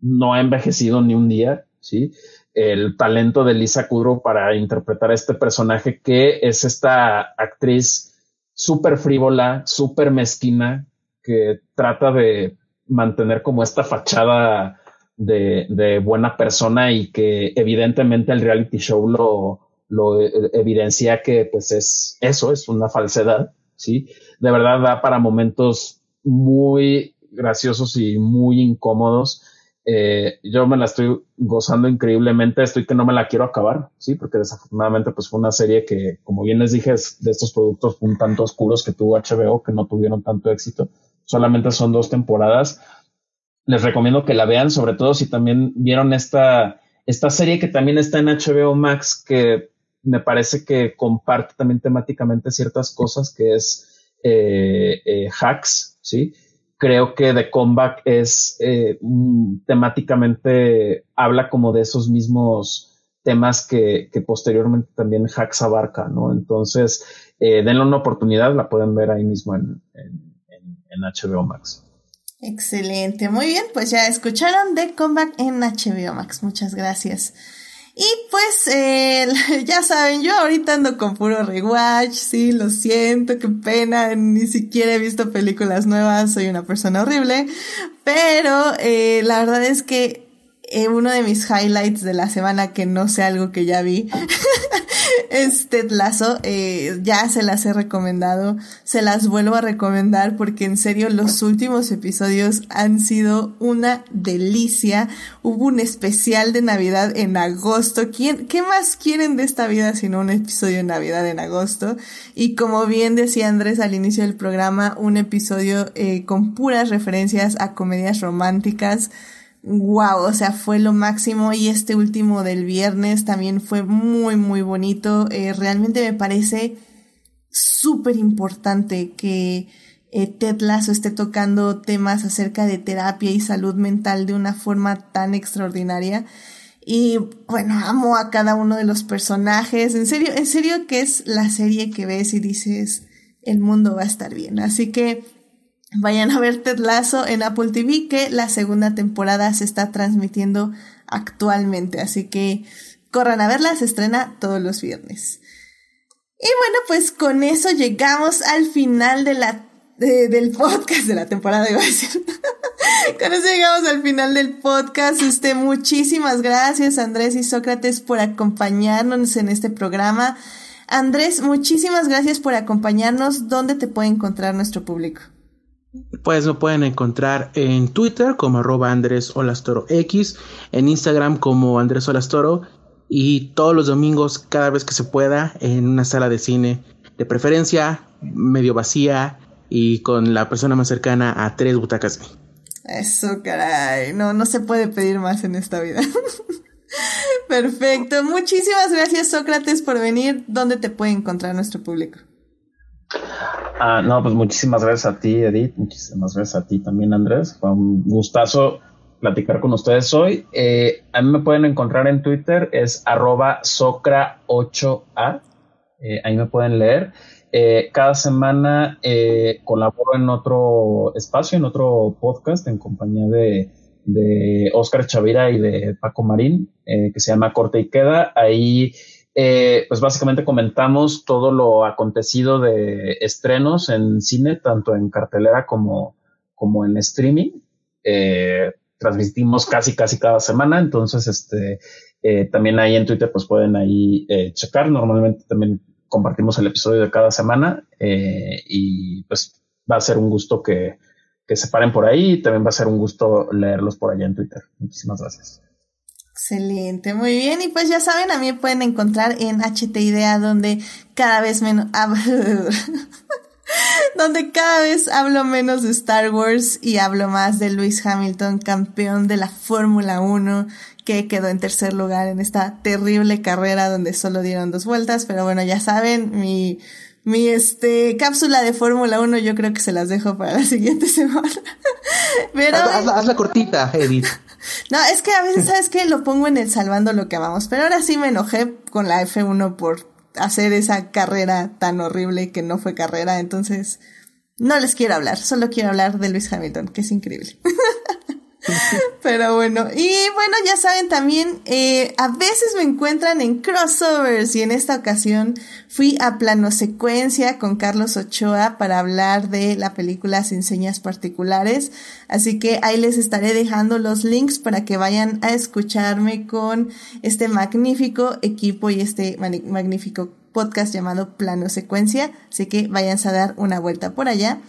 no ha envejecido ni un día, ¿sí? El talento de Lisa Kudrow para interpretar a este personaje que es esta actriz súper frívola, súper mezquina, que trata de mantener como esta fachada de, buena persona y que evidentemente el reality show lo, lo eh, evidencia que pues es eso, es una falsedad, ¿sí? De verdad da para momentos muy graciosos y muy incómodos. Eh, yo me la estoy gozando increíblemente, estoy que no me la quiero acabar, sí, porque desafortunadamente pues fue una serie que, como bien les dije, es de estos productos un tanto oscuros que tuvo HBO, que no tuvieron tanto éxito. Solamente son dos temporadas. Les recomiendo que la vean, sobre todo si también vieron esta, esta serie que también está en HBO Max, que me parece que comparte también temáticamente ciertas cosas, que es eh, eh, Hacks, ¿sí? Creo que The Comeback es eh, temáticamente, habla como de esos mismos temas que, que posteriormente también Hacks abarca, ¿no? Entonces, denle una oportunidad, la pueden ver ahí mismo en, en, en HBO Max. Excelente, muy bien, pues ya escucharon The Comeback en HBO Max, muchas gracias. Y pues, eh, ya saben, yo ahorita ando con puro rewatch, sí, lo siento, qué pena, ni siquiera he visto películas nuevas, soy una persona horrible, pero eh, la verdad es que eh, uno de mis highlights de la semana, que no sé algo que ya vi, es Ted Lasso. Eh, ya se las he recomendado, se las vuelvo a recomendar porque en serio los últimos episodios han sido una delicia. Hubo un especial de Navidad en agosto. ¿Quién, ¿Qué más quieren de esta vida sino un episodio de Navidad en agosto? Y como bien decía Andrés al inicio del programa, un episodio eh, con puras referencias a comedias románticas wow, o sea, fue lo máximo y este último del viernes también fue muy, muy bonito. Eh, realmente me parece súper importante que eh, Ted Lasso esté tocando temas acerca de terapia y salud mental de una forma tan extraordinaria. Y bueno, amo a cada uno de los personajes. En serio, en serio que es la serie que ves y dices, el mundo va a estar bien. Así que Vayan a ver Ted Lasso en Apple TV, que la segunda temporada se está transmitiendo actualmente. Así que corran a verla, se estrena todos los viernes. Y bueno, pues con eso llegamos al final de la, del podcast de la temporada, iba a decir. con eso llegamos al final del podcast. Este, muchísimas gracias Andrés y Sócrates por acompañarnos en este programa. Andrés, muchísimas gracias por acompañarnos. ¿Dónde te puede encontrar nuestro público? Pues lo pueden encontrar en Twitter como arroba Andrés Olastoro X, en Instagram como Andrés Olastoro y todos los domingos, cada vez que se pueda, en una sala de cine de preferencia, medio vacía y con la persona más cercana a tres butacas. Eso, caray. No, no se puede pedir más en esta vida. Perfecto. Muchísimas gracias, Sócrates, por venir. ¿Dónde te puede encontrar nuestro público? Ah, no, pues muchísimas gracias a ti, Edith. Muchísimas gracias a ti también, Andrés. Fue un gustazo platicar con ustedes hoy. Eh, a mí me pueden encontrar en Twitter, es arroba socra8a. Eh, ahí me pueden leer. Eh, cada semana colaboro en otro espacio, en otro podcast, en compañía de, de Oscar Chavira y de Paco Marín, que se llama Corte y Queda. Ahí eh, pues básicamente comentamos todo lo acontecido de estrenos en cine, tanto en cartelera como, como en streaming. Eh, transmitimos casi, casi cada semana, entonces este, eh, también ahí en Twitter pues pueden ahí checar. Normalmente también compartimos el episodio de cada semana y pues va a ser un gusto que, que se paren por ahí y también va a ser un gusto leerlos por allá en Twitter. Muchísimas gracias. Excelente, muy bien. Y pues ya saben, a mí me pueden encontrar en HT Idea, donde cada vez menos. donde cada vez hablo menos de Star Wars y hablo más de Lewis Hamilton, campeón de la Fórmula 1, que quedó en tercer lugar en esta terrible carrera donde solo dieron dos vueltas. Pero bueno, ya saben, mi, mi este cápsula de Fórmula 1 yo creo que se las dejo para la siguiente semana. Pero hazla cortita, Edith. No, es que a veces, ¿sabes qué? Lo pongo en el salvando lo que amamos. Pero ahora sí me enojé con la F1 por hacer esa carrera tan horrible que no fue carrera. Entonces, no les quiero hablar. Solo quiero hablar de Luis Hamilton, que es increíble. Pero bueno, y bueno, ya saben también, eh, a veces me encuentran en crossovers y en esta ocasión fui a plano secuencia con Carlos Ochoa para hablar de la película Sin Señas Particulares. Así que ahí les estaré dejando los links para que vayan a escucharme con este magnífico equipo y este magnífico podcast llamado Plano Secuencia. Así que váyanse a dar una vuelta por allá.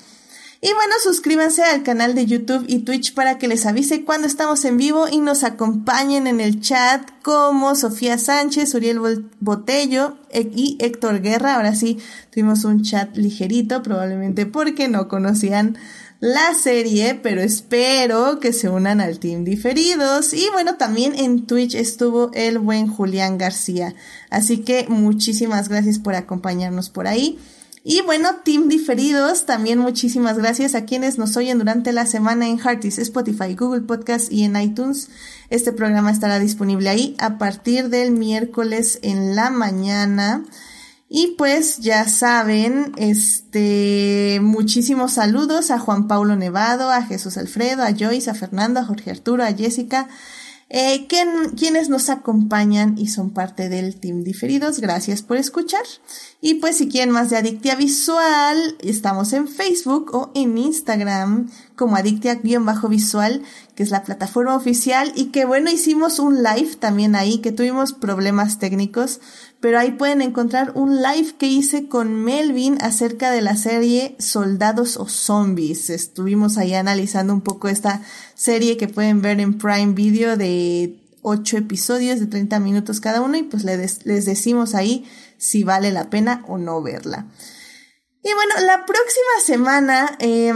Y bueno, suscríbanse al canal de YouTube y Twitch para que les avise cuando estamos en vivo y nos acompañen en el chat como Sofía Sánchez, Uriel Botello e-, y Héctor Guerra. Ahora sí, tuvimos un chat ligerito, probablemente porque no conocían la serie, pero espero que se unan al team diferidos. Y bueno, también en Twitch estuvo el buen Julián García. Así que muchísimas gracias por acompañarnos por ahí. Y bueno, Team Diferidos, también muchísimas gracias a quienes nos oyen durante la semana en Heartis, Spotify, Google Podcast y en iTunes. Este programa estará disponible ahí a partir del miércoles en la mañana. Y pues ya saben, este, muchísimos saludos a Juan Paulo Nevado, a Jesús Alfredo, a Joyce, a Fernando, a Jorge Arturo, a Jessica, eh, quienes nos acompañan y son parte del Team Diferidos. Gracias por escuchar. Y pues si quieren más de Adictia Visual, estamos en Facebook o en Instagram como Adictia-Visual, que es la plataforma oficial y que bueno, hicimos un live también ahí, que tuvimos problemas técnicos, pero ahí pueden encontrar un live que hice con Melvin acerca de la serie Soldados o Zombies. Estuvimos ahí analizando un poco esta serie que pueden ver en Prime Video de 8 episodios de 30 minutos cada uno y pues les, decimos ahí si vale la pena o no verla. Y bueno, la próxima semana... Eh,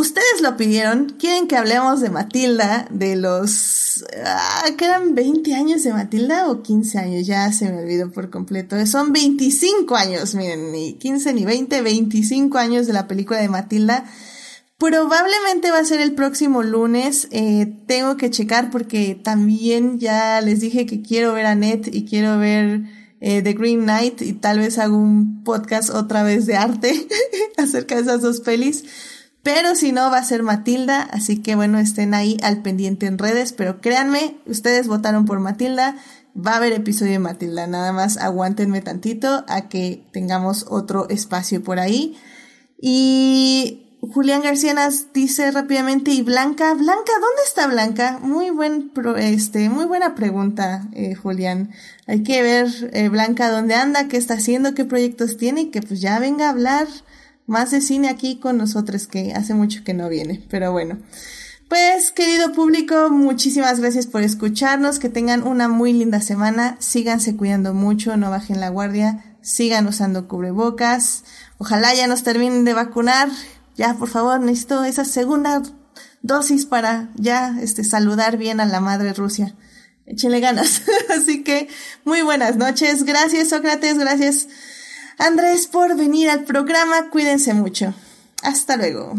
Ustedes lo pidieron, quieren que hablemos de Matilda, de los... Ah, ¿Que eran 20 años de Matilda o 15 años? Ya se me olvidó por completo. Son 25 años, miren, ni 15 ni 20, 25 años de la película de Matilda. Probablemente va a ser el próximo lunes. Eh, tengo que checar porque también ya les dije que quiero ver a Ned y quiero ver eh, The Green Knight y tal vez hago un podcast otra vez de arte acerca de esas dos pelis. Pero si no, va a ser Matilda, así que bueno, estén ahí al pendiente en redes, pero créanme, ustedes votaron por Matilda, va a haber episodio de Matilda, nada más aguántenme tantito a que tengamos otro espacio por ahí. Y Julián García nos dice rápidamente, ¿y Blanca? Blanca, ¿dónde está Blanca? Muy buen, este, muy buena pregunta, eh, Julián. Hay que ver, eh, Blanca, dónde anda, qué está haciendo, qué proyectos tiene y que pues ya venga a hablar más de cine aquí con nosotros que hace mucho que no viene, pero bueno. Pues querido público, muchísimas gracias por escucharnos, que tengan una muy linda semana, síganse cuidando mucho, no bajen la guardia, sigan usando cubrebocas, ojalá ya nos terminen de vacunar, ya por favor necesito esa segunda dosis para ya este saludar bien a la madre Rusia. Échenle ganas. Así que muy buenas noches, gracias Sócrates, gracias Andrés por venir al programa. Cuídense mucho. Hasta luego.